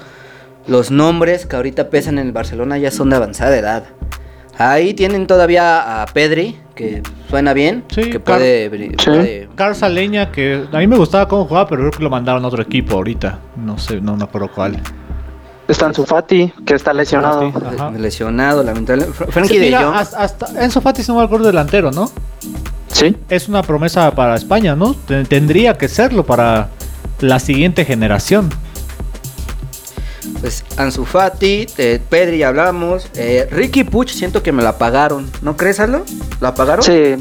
los nombres que ahorita pesan en el Barcelona ya son de avanzada edad. Ahí tienen todavía a Pedri, que suena bien, Sí, que Car- puede... puede- Carlos Leña, que a mí me gustaba cómo jugaba, pero creo que lo mandaron a otro equipo ahorita. No sé, no me acuerdo cuál. Está Fati, que está lesionado. Fati. Ajá. lesionado, lamentable. Fr- Frankie Sí, de mira, Jong. hasta, hasta Enzo Fati es un mejor delantero, ¿no? Sí. Es una promesa para España, ¿no? Ten- Tendría que serlo para la siguiente generación. Pues Ansu Fati, eh, Pedri ya hablamos. eh, Ricky Puch siento que me la pagaron. ¿No crees, Aldo? ¿La pagaron? Sí.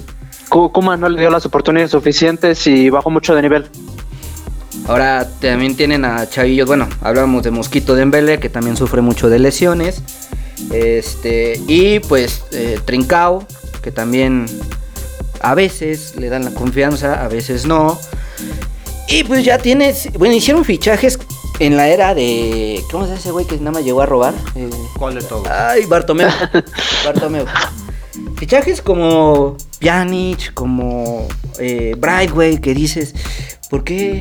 Ku- Kuma no le dio las oportunidades suficientes y bajó mucho de nivel. Ahora también tienen a Chavillos. Bueno, hablamos de Mosquito Dembele, que también sufre mucho de lesiones. Este, y pues eh, Trincao, que también a veces le dan la confianza, a veces no. Y pues ya tienes. Bueno, hicieron fichajes en la era de. ¿Cómo se llama ese güey que nada más llegó a robar? Eh, ¿Cuál de todos? Ay, Bartomeu. Bartomeu. Fichajes como Pjanic, como eh, Brightway, que dices, ¿por qué?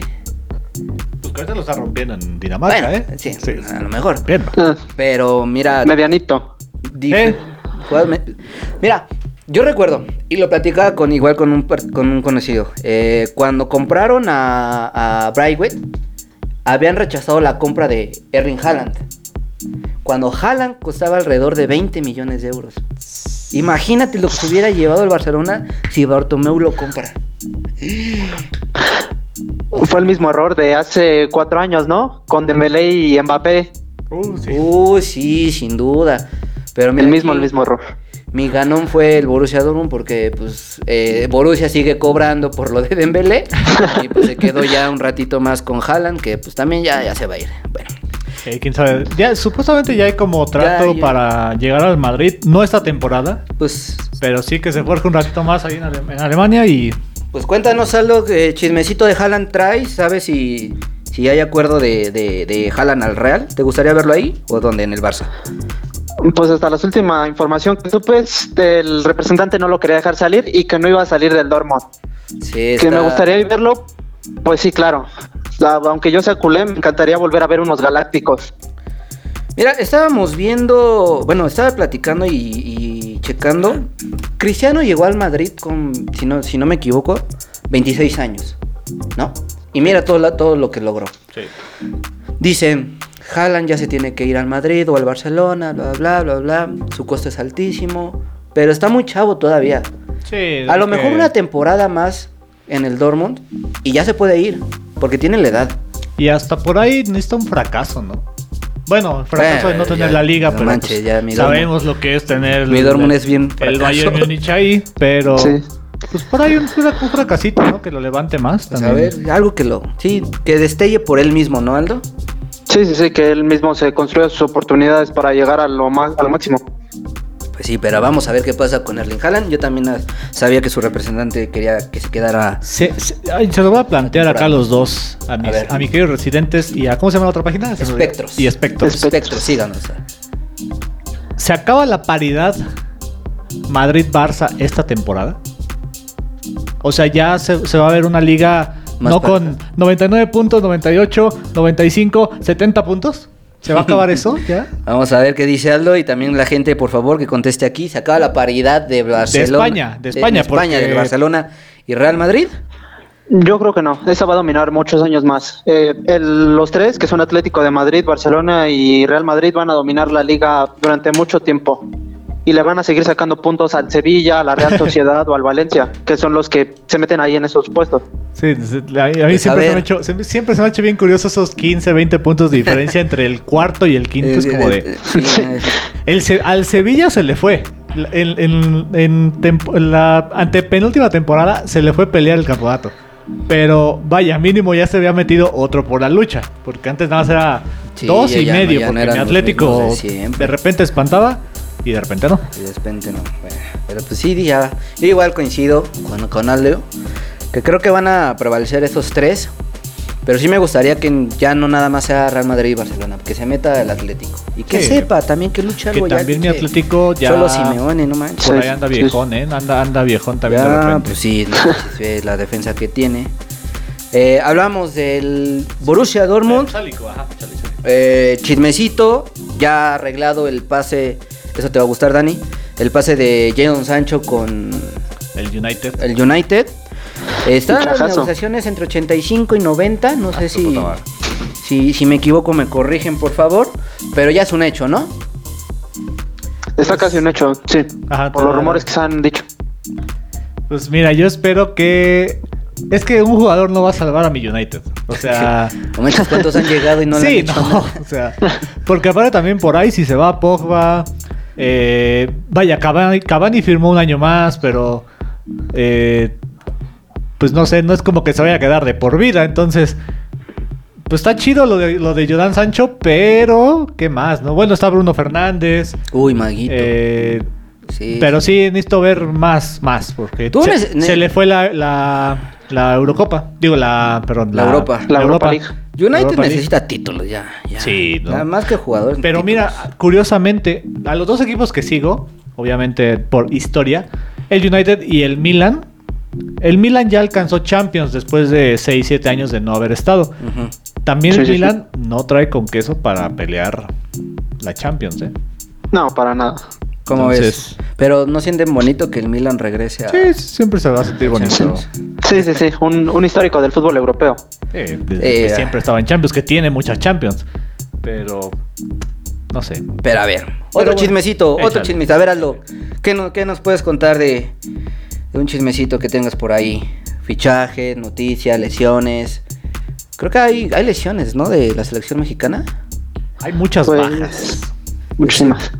Pues que ahorita lo está rompiendo en Dinamarca, Bueno, ¿eh? sí, a lo mejor. Bien. Eh, Pero mira, medianito. ¿Eh? mira, yo recuerdo, y lo platicaba con igual con un, con un conocido, eh, cuando compraron a, a Brightway, habían rechazado la compra de Erling Haaland. Cuando Haaland costaba alrededor de 20 millones de euros. Imagínate lo que se hubiera llevado el Barcelona si Bartomeu lo compra. Fue el mismo error de hace cuatro años, ¿no? Con Dembélé y Mbappé. Uh, sí. Uy, sí, sin duda. Pero mira, El mismo, aquí el mismo error. Mi ganón fue el Borussia Dortmund porque pues eh, Borussia sigue cobrando por lo de Dembélé y pues se quedó ya un ratito más con Haaland que pues también ya, ya se va a ir. Bueno, Eh, quién sabe. Ya, supuestamente ya hay como trato Ya, ya. para llegar al Madrid. No esta temporada, pues pero sí que se forje un ratito más ahí en, Ale- en Alemania y pues cuéntanos algo que chismecito de Haaland traes, ¿sabes si, si hay acuerdo de, de, de Haaland al Real? ¿Te gustaría verlo ahí o dónde? En el Barça. Pues hasta la última información que supe, el representante no lo quería dejar salir y que no iba a salir del Dortmund. Sí, Que me gustaría verlo, pues sí, claro. La- aunque yo sea culé, me encantaría volver a ver unos galácticos. Mira, estábamos viendo, bueno, estaba platicando y, y checando. Cristiano llegó al Madrid con, si no, si no me equivoco, 26 años, ¿no? Y mira todo, la- todo lo que logró. Dicen, Haaland ya se tiene que ir al Madrid o al Barcelona, bla, bla, bla, bla. Su costo es altísimo, pero está muy chavo todavía. sí, A lo que- mejor una temporada más en el Dortmund y ya se puede ir, porque tiene la edad. Y hasta por ahí necesita un fracaso, ¿no? Bueno, el fracaso de no tener ya, la liga, no pero manches, pues, ya mi sabemos lo que es tener Mi el- Dortmund es bien el fracaso. Bayern Múnich ahí, pero Sí. pues por ahí un, un fracasito, ¿no? Que lo levante más Pues también. a ver, algo que lo, sí, que destelle por él mismo, ¿no, Aldo? Sí, sí, sí, que él mismo se construya sus oportunidades para llegar a lo, más, a lo máximo. Sí, pero vamos a ver qué pasa con Erling Haaland. Yo también sabía que su representante quería que se quedara. Se, se- se lo voy a plantear acá a los dos, a mis, ver. a mis queridos residentes y a, ¿cómo se llama la otra página? Espectros. Y Espectros. Espectro, síganos. ¿Se acaba la paridad Madrid-Barça esta temporada? O sea, ya se, se va a ver una liga Más no con 99 puntos, 98, 95, 70 puntos. ¿Se va a acabar eso ya? Vamos a ver qué dice Aldo y también la gente, por favor, que conteste aquí. ¿Se acaba la paridad de Barcelona? España, de España, España, porque- de Barcelona y Real Madrid. Yo creo que no, esa va a dominar muchos años más. Eh, el- los tres, que son Atlético de Madrid, Barcelona y Real Madrid, van a dominar la liga durante mucho tiempo. Y le van a seguir sacando puntos al Sevilla, a la Real Sociedad o al Valencia, que son los que se meten ahí en esos puestos. Sí, a mí Pues, a siempre, se me hecho, siempre, siempre se me ha hecho bien curioso esos 15, 20 puntos de diferencia entre el cuarto y el quinto. es Eh, como eh, de... eh, El al Sevilla se le fue. En, en- en tempo- en la antepenúltima temporada se le fue pelear el campeonato. Pero vaya, mínimo ya se había metido otro por la lucha. Porque antes nada más era Sí, dos y medio. no porque mi Atlético de repente espantaba y de repente no. Y de repente no. Bueno, pero pues sí, ya. Yo igual coincido con, con Aldo. Que creo que van a prevalecer esos tres. Pero sí me gustaría que ya no nada más sea Real Madrid y Barcelona. Que se meta el Atlético. Y que Sí. sepa también que lucha Que algo ya. también mi que- Atlético ya- Solo Simeone, no manches. Por ahí anda viejón, ¿eh? Anda, anda viejón también de Ya, repente. pues sí, no, la defensa que tiene. Eh, hablamos del Borussia Dortmund. Eh, chismecito, ya arreglado el pase. Eso te va a gustar, Dani. El pase de Jadon Sancho con El United. el United. Están las negociaciones entre 85 y 90. No sé Ah, su si, si, si me equivoco, me corrigen, por favor. Pero ya es un hecho, ¿no? Está casi un hecho, sí, Ajá, por los rumores que se han dicho. Pues mira, yo espero que. Es que un jugador no va a salvar a mi United. O sea. ¿No manches cuántos han llegado y no le han sí, hecho no. nada? O sea. Porque aparte también por ahí, si se va Pogba. Eh, vaya, Cavani, Cavani firmó un año más, pero. eh, pues no sé, no es como que se vaya a quedar de por vida. Entonces. Pues está chido lo de, lo de Jordan Sancho, pero. ¿Qué más? no Bueno, está Bruno Fernández. Uy, Maguito. eh, sí. pero sí, necesito ver más, más, porque Tú se, se le fue la, la, la Eurocopa. Digo, la, perdón, La Europa. La Europa League. United Europa League. necesita títulos ya. ya. Sí, ¿no? Nada más que jugadores. Pero títulos. mira, curiosamente, a los dos equipos que sigo, obviamente por historia, el United y el Milan, el Milan ya alcanzó Champions después de 6, 7 años de no haber estado. También Sí, el sí, sí. Milan no trae con queso para pelear la Champions, ¿eh? No, para nada. ¿Cómo Entonces- ves? Pero no sienten bonito que el Milan regrese a. Sí, siempre se va a sentir bonito. Sí, sí, sí, un, un histórico del fútbol europeo. Eh, que siempre estaba en Champions, que tiene muchas Champions. Pero no sé. Pero a ver, otro bueno, chismecito, otro chismecito. A ver, Aldo, ¿qué, no- qué nos puedes contar de, de un chismecito que tengas por ahí? Fichaje, noticias, lesiones. Creo que hay, hay lesiones, ¿no? De la selección mexicana. Hay muchas Pues, bajas. Muchísimas.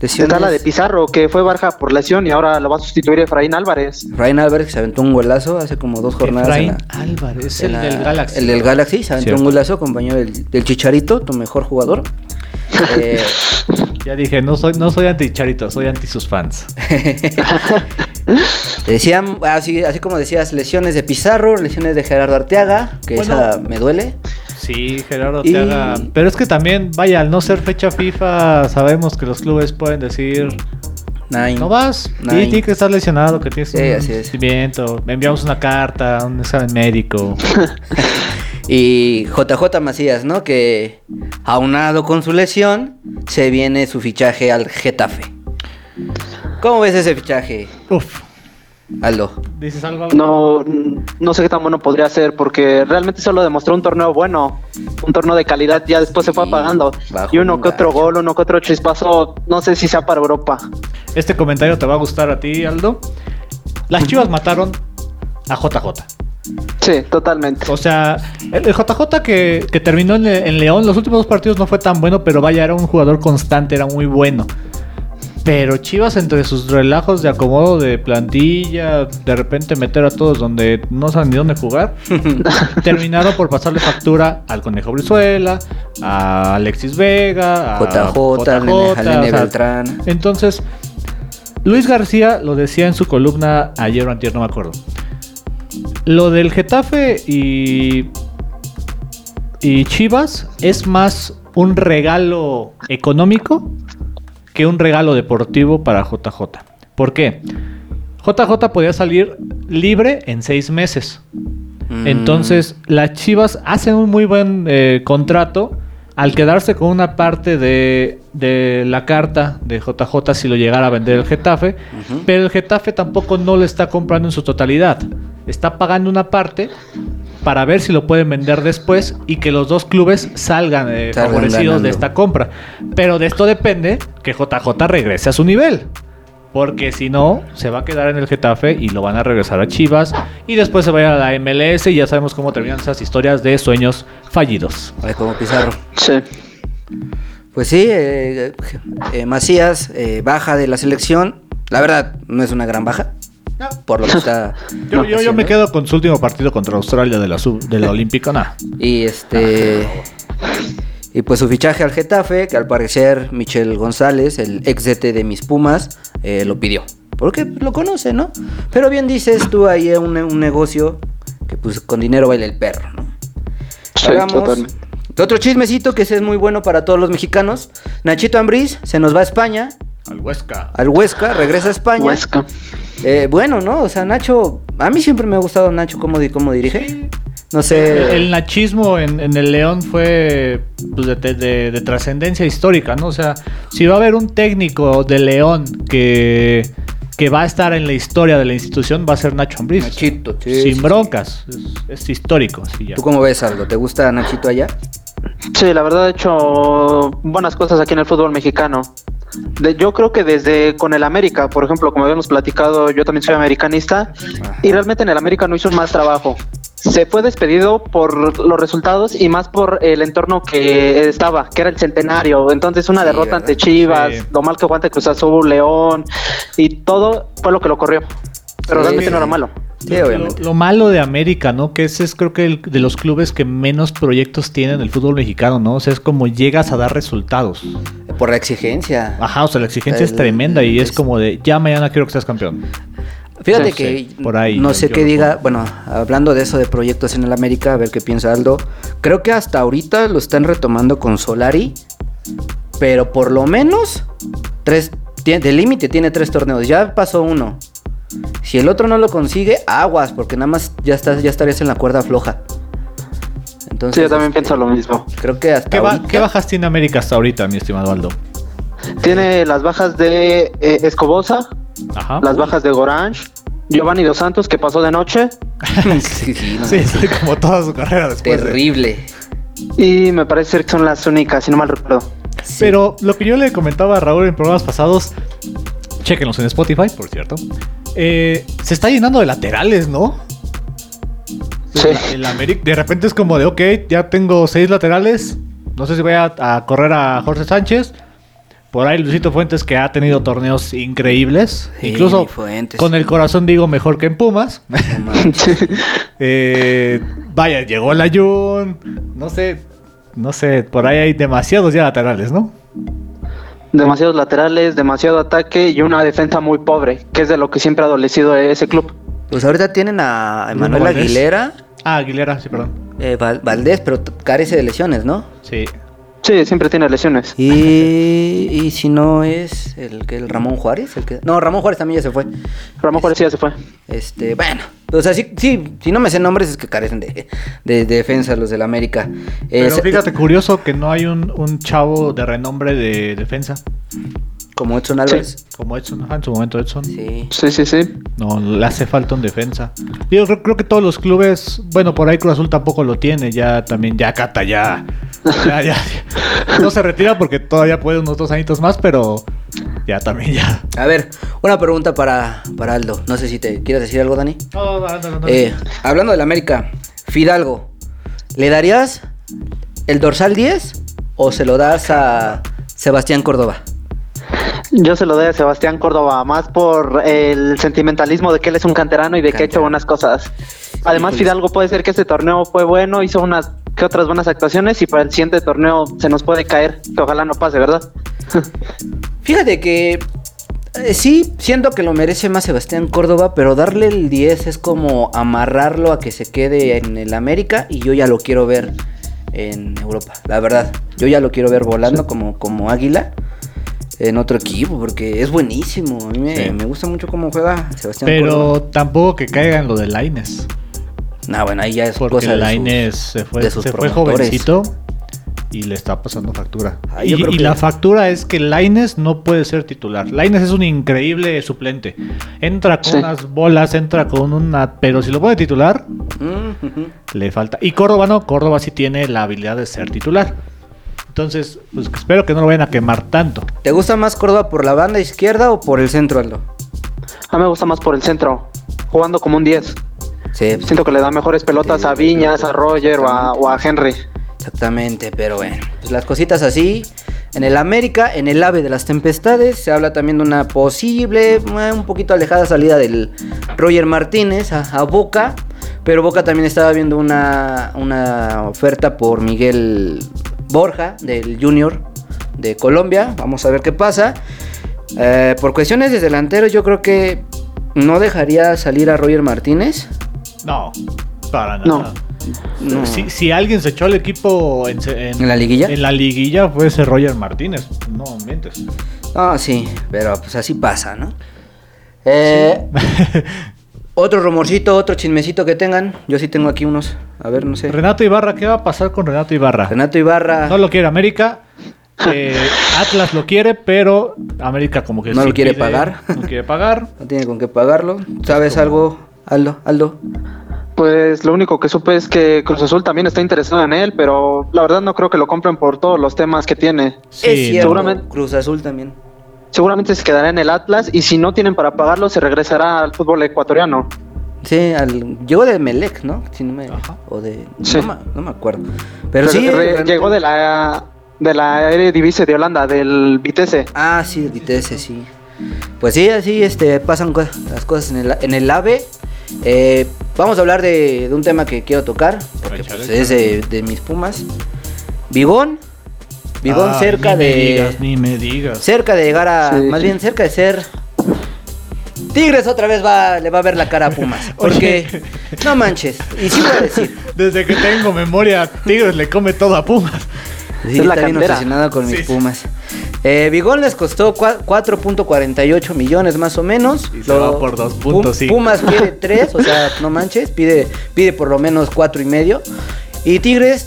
Lesiones. Está la de Pizarro, que fue baja por lesión y ahora lo va a sustituir Efraín Álvarez. Ryan Álvarez que se aventó un golazo hace como dos jornadas. en Efraín la- Álvarez, en el la- del Galaxy. El del Galaxy, se aventó Cierto. un golazo, compañero del, del Chicharito, tu mejor jugador. Eh, Ya dije, no soy, no soy anti Charito, soy anti sus fans. decían, así, así como decías, lesiones de Pizarro, lesiones de Gerardo Arteaga, que Bueno. esa me duele. Sí, Gerardo Y- te haga. Pero es que también, vaya, al no ser fecha FIFA, sabemos que los clubes pueden decir, Nine. no vas, Nine. y tiene que estar lesionado, que tienes Sí, un así es. sentimiento, me enviamos una carta, un examen médico. Y JJ Macías, ¿no? Que aunado con su lesión, se viene su fichaje al Getafe. ¿Cómo ves ese fichaje, Uf, Aldo? dices algo. No, no sé qué tan bueno podría ser porque realmente solo demostró un torneo bueno, un torneo de calidad, ya después se fue apagando. Y uno un que otro gol, uno que otro chispazo, no sé si sea para Europa. Este comentario te va a gustar a ti, Aldo. Las chivas mataron a JJ. Sí, totalmente. O sea, el, el JJ que, que terminó en, en León, los últimos dos partidos no fue tan bueno, pero vaya, era un jugador constante, era muy bueno. Pero Chivas, entre sus relajos de acomodo de plantilla, de repente meter a todos donde no saben ni dónde jugar, terminaron por pasarle factura al Conejo Brizuela, a Alexis Vega, a JJ, al Nene o sea, Beltrán. Entonces, Luis García lo decía en su columna ayer o antier, no me acuerdo. Lo del Getafe y, y Chivas es más un regalo económico que un regalo deportivo para JJ. ¿Por qué? JJ podía salir libre en seis meses. Mm. Entonces, las Chivas hacen un muy buen eh, contrato al quedarse con una parte de, de la carta de JJ si lo llegara a vender el Getafe, pero el Getafe tampoco no lo está comprando en su totalidad. Está pagando una parte para ver si lo pueden vender después y que los dos clubes salgan eh, favorecidos ganando. de esta compra. Pero de esto depende que JJ regrese a su nivel. Porque si no, se va a quedar en el Getafe y lo van a regresar a Chivas. Y después se va a ir a la MLS y ya sabemos cómo terminan esas historias de sueños fallidos. Ay, como Pizarro. Sí. Pues sí, eh, eh, Macías eh, baja de la selección. La verdad, no es una gran baja. Por lo que está. Yo, yo- yo haciendo. me quedo con su último partido contra Australia de la, sub, de la Olímpica. Nah. Y este. Y pues su fichaje al Getafe, que al parecer Michel González, el ex DT de mis Pumas, eh, lo pidió. Porque lo conoce, ¿no? Pero bien dices tú ahí un, un negocio que pues con dinero baila el perro, ¿no? Sí, Hagamos totalmente. otro chismecito que ese es muy bueno para todos los mexicanos. Nachito Ambriz se nos va a España, Al Huesca. al Huesca, regresa a España. Huesca. Eh, bueno, ¿no? O sea, Nacho, a mí siempre me ha gustado Nacho cómo, cómo dirige. No sé. El nachismo en, en el León fue pues, de, de- de- de trascendencia histórica, ¿no? O sea, si va a haber un técnico de León que, que va a estar en la historia de la institución, va a ser Nacho Ambriz. Nachito, sí, Sin sí, broncas. Es, es histórico, así ya. ¿Tú cómo ves algo? ¿Te gusta Nachito allá? Sí, la verdad ha hecho buenas cosas aquí en el fútbol mexicano. De- yo creo que desde con el América, por ejemplo, como habíamos platicado, yo también soy americanista y realmente en el América no hizo más trabajo. Se fue despedido por los resultados y más por el entorno que estaba, que era el centenario. Entonces una Sí, derrota ¿verdad? ante Chivas, Sí. lo mal que aguanta Cruz Azul, León y todo fue lo que lo corrió. Pero Sí, realmente sí. no era malo. Sí, Lo- obviamente. Lo, malo de América, ¿no? Que ese es creo que el, de los clubes que menos proyectos tienen en el fútbol mexicano, ¿no? O sea, es como llegas a dar resultados. Por la exigencia. Ajá, o sea, la exigencia es tremenda y es es- como de, ya mañana quiero que seas campeón. Fíjate Sí, que sí, por ahí no sé qué diga, bueno, hablando de eso de proyectos en el América, a ver qué piensa Aldo. Creo que hasta ahorita lo están retomando con Solari, pero por lo menos tres, tiene- de límite tiene tres torneos, ya pasó uno. Si el otro no lo consigue, aguas, porque nada más ya estás, ya estarías en la cuerda floja. Entonces, Sí, yo también este, pienso lo mismo. Creo que hasta ¿Qué, ba- ahorita- qué bajas tiene América hasta ahorita, mi estimado Aldo? Tiene las bajas de eh, Escobosa, Ajá. las bajas de Gorange, Giovanni Dos Santos que pasó de noche sí, sí, no, Sí, sí, como toda su carrera después. de- terrible. y me parece ser que son las únicas, si no mal recuerdo. Pero lo que yo le comentaba a Raúl en programas pasados, chequenlos en Spotify, por cierto, eh, se está llenando de laterales, ¿no? Sí. El América, de repente es como de, ok, ya tengo seis laterales, no sé si voy a, a correr a Jorge Sánchez. Por ahí Luisito Fuentes que ha tenido torneos increíbles. Sí, Incluso Fuentes. con el corazón digo mejor que en Pumas. Eh, vaya, llegó el Ayun. No sé, no sé, por ahí hay demasiados ya laterales, ¿no? Demasiados laterales, demasiado ataque y una defensa muy pobre, que es de lo que siempre ha adolecido ese club. Pues ahorita tienen a Emanuel. Aguilera, Ah, Aguilera, sí, perdón. eh, Val- Valdés, pero carece de lesiones, ¿no? Sí. Sí, siempre tiene lesiones. Y, y si no es el que el Ramón Juárez, el que no, Ramón Juárez también ya se fue. Ramón Juárez ya se fue. Este, bueno, o sea, sí, sí, si no me sé nombres es que carecen de, de- de defensa los del América. Pero fíjate, curioso que no hay un, un chavo de renombre de defensa. Como Edson Álvarez. Como Edson, ajá, en su momento Edson. Sí. Sí, sí, sí. No, le hace falta un defensa. Yo creo, creo que todos los clubes, bueno, por ahí Cruz Azul tampoco lo tiene, ya también, ya Cata, ya, ya, ya, ya. No se retira porque todavía puede unos dos añitos más, pero ya también ya. A ver, una pregunta para, para Aldo. No sé si te quieres decir algo, Dani. No, no, no, no. Eh, hablando del América, Fidalgo, ¿le darías el dorsal 10 o se lo das a Sebastián Córdoba? Yo se lo doy a Sebastián Córdoba, más por el sentimentalismo de que él es un canterano y de que ha hecho buenas cosas. Además. Fidalgo puede ser que este torneo fue bueno, hizo unas que otras buenas actuaciones y para el siguiente torneo se nos puede caer, que ojalá no pase, ¿verdad? Fíjate que eh, sí, siento que lo merece más Sebastián Córdoba, pero darle el 10 es como amarrarlo a que se quede en el América y yo ya lo quiero ver en Europa, la verdad. Yo ya lo quiero ver volando como, como águila en otro equipo, porque es buenísimo. A mí me, Sí. me gusta mucho cómo juega Sebastián Pero Córdoba. tampoco que caiga en lo de Laines. No, bueno, ahí ya es Porque cosa de sus- Laines se fue, de sus se fue jovencito. y le está pasando factura. Ah, y y que- la factura es que Laines no puede ser titular. Laines es un increíble suplente. Entra con Sí. unas bolas, entra con una. Pero si lo puede titular, Mm, le falta. Y Córdoba no, Córdoba sí tiene la habilidad de ser titular. Entonces, pues espero que no lo vayan a quemar tanto. ¿Te gusta más Córdoba por la banda izquierda o por el centro, Aldo? A mí me gusta más por el centro, jugando como un 10. Sí, Siento que le da mejores pelotas a Viñas, a Roger o a, o a Henry. exactamente, pero bueno, pues las cositas así. En el América, en el AVE de las Tempestades, se habla también de una posible, eh, un poquito alejada salida del Roger Martínez a, a Boca. Pero Boca también estaba viendo una, una oferta por Miguel Borja, del Junior de Colombia. Vamos a ver qué pasa. Eh, por cuestiones de delanteros, yo creo que no dejaría salir a Roger Martínez. No, para No. nada. No. Si, si alguien se echó el equipo en, se- ¿En la liguilla? En la liguilla fue ese Roger Martínez. No mientes. Ah, sí, pero pues así pasa, ¿no? Eh, otro rumorcito, otro chismecito que tengan. Yo sí tengo aquí unos. A ver, no sé. Renato Ibarra, ¿qué va a pasar con Renato Ibarra? Renato Ibarra. No lo quiere América. eh, Atlas lo quiere, pero América como que No sí lo quiere pide- pagar. No quiere pagar. No tiene con qué pagarlo. ¿Sabes algo, Aldo? Aldo. Pues lo único que supe es que Cruz Azul también está interesado en él, pero la verdad no creo que lo compren por todos los temas que tiene. Sí, es cierto. seguramente. Cruz Azul también. Seguramente se quedará en el Atlas y si no tienen para pagarlo se regresará al fútbol ecuatoriano. Sí, al, llegó de Melec, ¿no? Si no me, Ajá. o de. Sí. No, me, no me acuerdo. Pero, sí. re- llegó de la de la Eredivisie de Holanda, del Vitesse. Ah, sí, el Vitesse, sí. Pues sí, así este, pasan co- las cosas en el, en el AVE. Eh, vamos a hablar de, de un tema que quiero tocar, porque pues, es de, de mis Pumas. Bigón. Bigón Ay, cerca ni me de... digas, ni me digas. Cerca de llegar a... Sí. Más bien cerca de ser... Tigres otra vez va, le va a ver la cara a Pumas. Porque... Oye. No manches. Y sí voy a decir. Desde que tengo memoria, Tigres le come todo a Pumas. Sí, Es la bien obsesionado con mis. Pumas. Eh, Bigón les costó cua- 4.48 millones más o menos. Y se va por 2.5. Pum- Pumas pide 3, o sea, no manches, pide, pide por lo menos cuatro y medio. Y Tigres,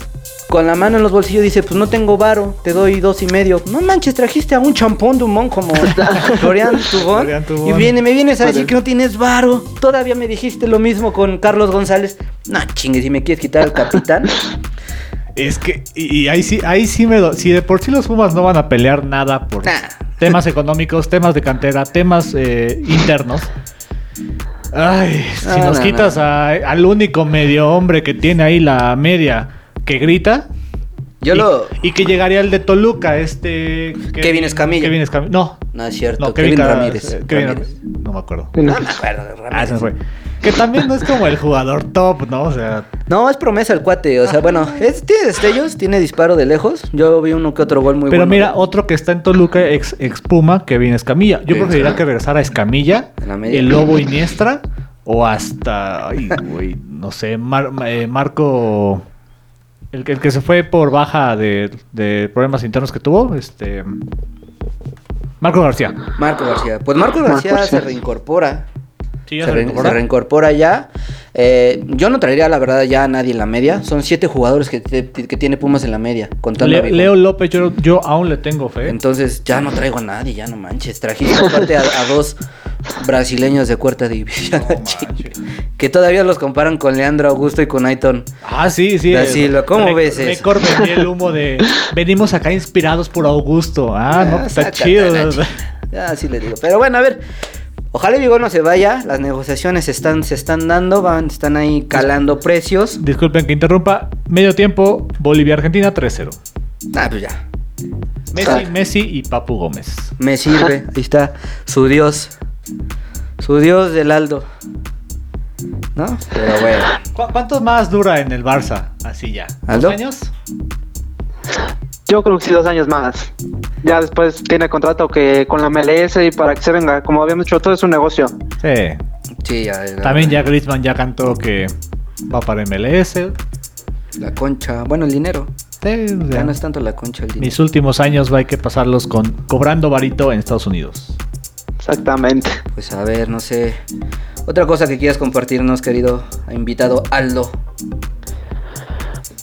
con la mano en los bolsillos, dice, pues no tengo varo, te doy dos y medio. No manches, trajiste a un champón Dumont como Florian Tubón. Y viene, me vienes a decir que no tienes varo. Todavía me dijiste lo mismo con Carlos González. No chingues, si me quieres quitar al capitán. Es que, y, y ahí sí, ahí sí me do- Si de por sí los Pumas no van a pelear nada por Nah. temas económicos, temas de cantera, temas eh, internos. Ay, si No, nos no, quitas no. a- al único medio hombre que tiene ahí la media que grita. Yo y, lo. y que llegaría el de Toluca, este. Kevin Escamilla. Kevin Escamilla. No. No es cierto, No, Kevin, Ca- Ramírez. eh, Kevin Ramírez. No me acuerdo. No me acuerdo Ah, se fue. Que también no es como el jugador top, ¿no? O sea, No, es promesa el cuate. O sea, bueno, es- tiene destellos, tiene disparo de lejos. Yo vi uno que otro gol muy Pero bueno. mira, otro que está en Toluca, ex, ex Puma, Kevin Escamilla. Yo preferiría que regresara a Escamilla, En la media. el Lobo Iniestra, o hasta, ay, güey, no sé, Mar- eh, Marco, el, que- el que se fue por baja de, de problemas internos que tuvo, este, Marco García. Marco García. Pues Marco García. se reincorpora. Sí, ya se, se re- reincorpora. se reincorpora ya. Eh, yo no traería, la verdad, ya a nadie en la media. Son siete jugadores que, te- que tiene Pumas en la media. Contando Le-. Leo López, yo, yo aún le tengo fe. Entonces ya no traigo a nadie, ya no manches. Trajiste aparte a, a dos brasileños de cuarta división. No que todavía los comparan con Leandro Augusto y con Aiton. Ah, sí, sí. ¿cómo Rec- ves eso? El humo de. Venimos acá inspirados por Augusto. Ah, no, está sácate chido. Ya, así le digo. Pero bueno, a ver. Ojalá Vigor no se vaya. Las negociaciones están, se están dando. Van, están ahí calando precios. Disculpen que interrumpa. Medio tiempo, Bolivia-Argentina 3-0. Ah, pues ya. Messi, Messi y Papu Gómez. Me sirve. Ahí está. Su Dios. Su Dios del Aldo. ¿No? Pero bueno. ¿Cu- ¿Cuántos más dura en el Barça? Así ya. ¿Aldo? ¿Dos años? Yo creo que sí, dos años más. Ya después tiene contrato que con la MLS y para que se venga, como habíamos dicho, todo es un negocio. Sí. Sí, ya. También ya Griezmann ya cantó que va para MLS. La concha. Bueno, el dinero. Sí, sea, Ya no es tanto la concha el dinero. mis últimos años hay que pasarlos con cobrando varito en Estados Unidos. Exactamente. Pues a ver, no sé. Otra cosa que quieras compartirnos, querido invitado Aldo.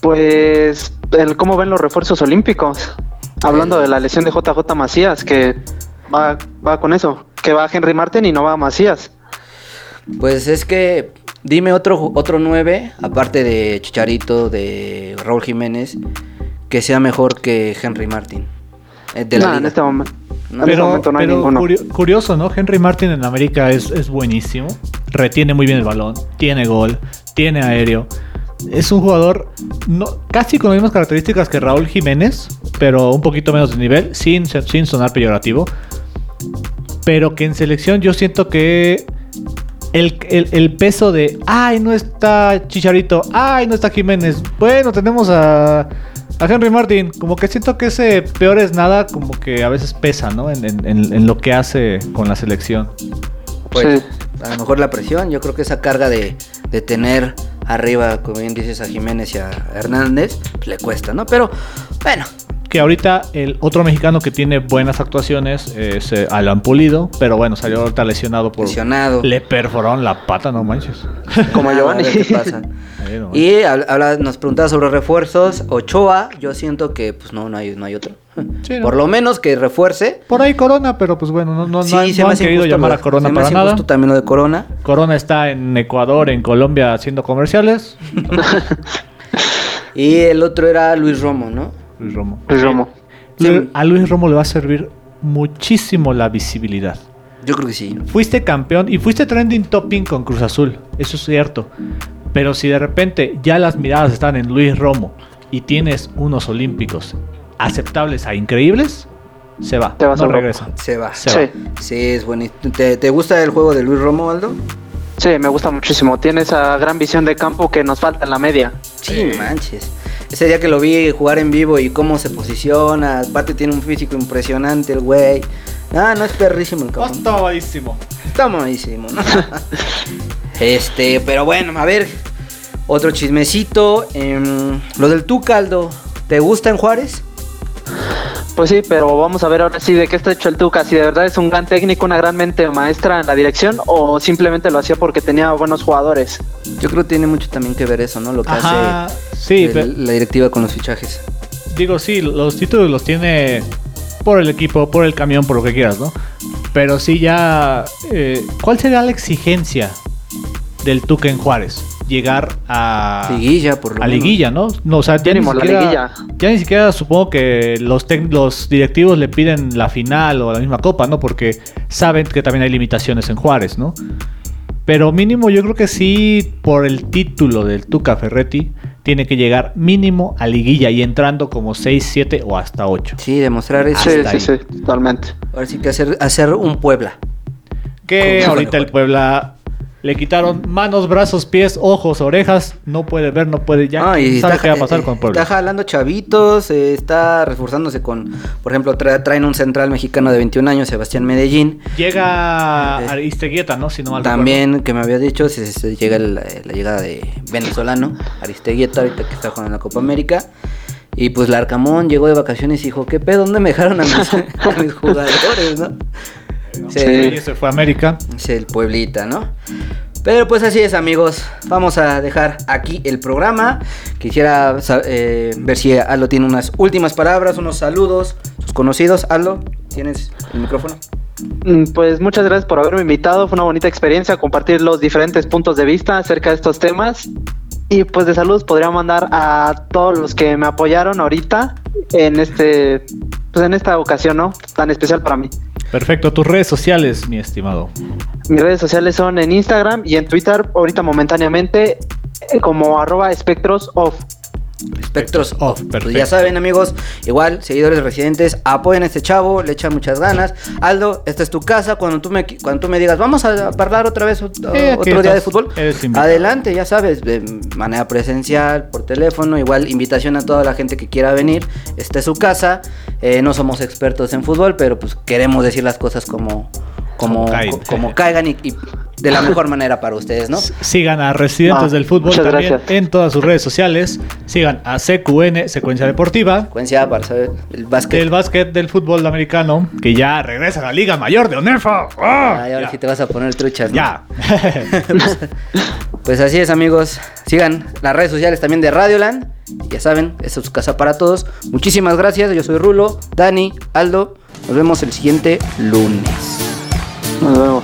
Pues el cómo ven los refuerzos olímpicos. Hablando de la lesión de JJ Macías, que va, va con eso, que va Henry Martin y no va Macías. Pues es que dime otro otro 9, aparte de Chicharito, de Raúl Jiménez, que sea mejor que Henry Martin. eh, De la No, en este momento. No, este Pero, momento no pero curio- curioso, ¿no? Henry Martin en América es, es buenísimo. Retiene muy bien el balón. Tiene gol. Tiene aéreo. Es un jugador no, casi con las mismas características que Raúl Jiménez, pero un poquito menos de nivel, sin, sin sonar peyorativo. Pero que en selección yo siento que el, el- el peso de, ay, no está Chicharito, ay, no está Jiménez. Bueno, tenemos a, a Henry Martin. Como que siento que ese peor es nada, como que a veces pesa, ¿no? En, en- en- en lo que hace con la selección. Pues, Sí. a lo mejor la presión, yo creo que esa carga de, de tener arriba, como bien dices, a Jiménez y a Hernández, pues, le cuesta, ¿no? Pero bueno, Que ahorita el otro mexicano que tiene buenas actuaciones es eh, Alan Pulido, pero bueno, salió ahorita lesionado por... lesionado. Le perforaron la pata, no manches. Como Giovanni. a ver qué pasa. No Y habla- nos preguntaba sobre refuerzos. Ochoa, yo siento que pues no, no hay, no hay otro. Sí, ¿no? Por lo menos que refuerce. Por ahí Corona, pero pues bueno, no, no, no Sí, han, se no han querido injusto llamar a Corona se para nada. también lo de Corona. Corona está en Ecuador, en Colombia haciendo comerciales. Y el otro era Luis Romo, ¿no? Luis Romo. Luis Romo. Lu- A Luis Romo le va a servir muchísimo la visibilidad. Yo creo que sí. Fuiste campeón y fuiste trending topping con Cruz Azul, eso es cierto. Pero si de repente ya las miradas están en Luis Romo y tienes unos olímpicos aceptables a increíbles, se va, Te vas no regresa. Se va. Se Sí. va. Sí, es bonito. ¿Te, te gusta el juego de Luis Romo, Aldo? Sí, me gusta muchísimo. Tiene esa gran visión de campo que nos falta en la media. Sí, manches. Ese día que lo vi jugar en vivo y cómo se posiciona, aparte tiene un físico impresionante el güey. Ah, no es perrísimo el cabrón. Está malísimo. Está malísimo, ¿no? este, pero bueno, a ver. Otro chismecito. em, lo del tu caldo. ¿Te gusta en Juárez? Pues sí, pero vamos a ver ahora sí de qué está hecho el Tuca. Si de verdad es un gran técnico, una gran mente maestra en la dirección o simplemente lo hacía porque tenía buenos jugadores. Yo creo que tiene mucho también que ver eso, ¿no? Lo que Ajá, hace sí, el- pero- la directiva con los fichajes. Digo, sí, los títulos los tiene por el equipo, por el camión, por lo que quieras, ¿no? Pero sí ya... eh, ¿Cuál sería la exigencia del Tuca en Juárez? Llegar a... Liguilla, por lo a menos. liguilla, ¿no? No, o sea, ya ni, Mínimo, la siquiera, liguilla. ya ni siquiera supongo que los, los directivos le piden la final o la misma copa, ¿no? Porque saben que también hay limitaciones en Juárez, ¿no? Pero mínimo yo creo que sí, por el título del Tuca Ferretti, tiene que llegar mínimo a liguilla y entrando como 6, 7 o hasta 8. Sí, demostrar eso. Sí, sí, sí, totalmente. Ahora sí que hacer, hacer un Puebla. Que ahorita el Puebla le quitaron manos, brazos, pies, ojos, orejas. No puede ver, no puede ya. Ah, ¿quién y sabe está, qué va a pasar eh, con Puebla? Está jalando chavitos, eh, está reforzándose con, por ejemplo, tra- traen un central mexicano de 21 años, Sebastián Medellín. Llega Eh, Aristeguieta, ¿no? Si no mal También, que me había dicho, si se llega el- eh, la llegada de venezolano, Aristeguieta, ahorita que está jugando en la Copa América. Y pues Larcamón llegó de vacaciones y dijo, ¿qué pedo? ¿Dónde me dejaron a mis, a mis jugadores, no? Sí. Se fue a América. Es el Pueblita, ¿no? Pero pues así es, amigos. Vamos a dejar aquí el programa. Quisiera eh, ver si Aldo tiene unas últimas palabras, unos saludos, sus conocidos. Aldo, ¿tienes el micrófono? Mm, Pues muchas gracias por haberme invitado. Fue una bonita experiencia compartir los diferentes puntos de vista acerca de estos temas. Y pues de saludos podría mandar a todos los que me apoyaron ahorita en este pues en esta ocasión, ¿no? Tan especial para mí. Perfecto, tus redes sociales, mi estimado. Mis redes sociales son en Instagram y en Twitter, ahorita momentáneamente, eh, como arroba espectros off. Espectros Off, Off. Pues perfecto. ya saben, amigos, igual, seguidores residentes, apoyen a este chavo, le echa muchas ganas. Aldo, esta es tu casa. Cuando tú me, cuando tú me digas, vamos a hablar otra vez otro día de fútbol, adelante, ya sabes, de manera presencial, por teléfono. Igual, invitación a toda la gente que quiera venir. Esta es su casa. Eh, no somos expertos en fútbol, pero pues queremos decir las cosas como, como, Como caigan y, y de la mejor manera para ustedes, ¿no? Sigan a Residentes No, del Fútbol también gracias. en todas sus redes sociales. Sigan a CQN, Secuencia Deportiva. Secuencia para saber el básquet. Del básquet del fútbol americano, que ya regresa a la Liga Mayor de ONEFA. ¡Ah! Ay, ahora Ya. sí te vas a poner truchas, ¿no? Ya. Pues así es, amigos. Sigan las redes sociales también de Radioland. Ya saben, esta es su casa para todos. Muchísimas gracias. Yo soy Rulo, Dani, Aldo. Nos vemos el siguiente lunes. Nos vemos.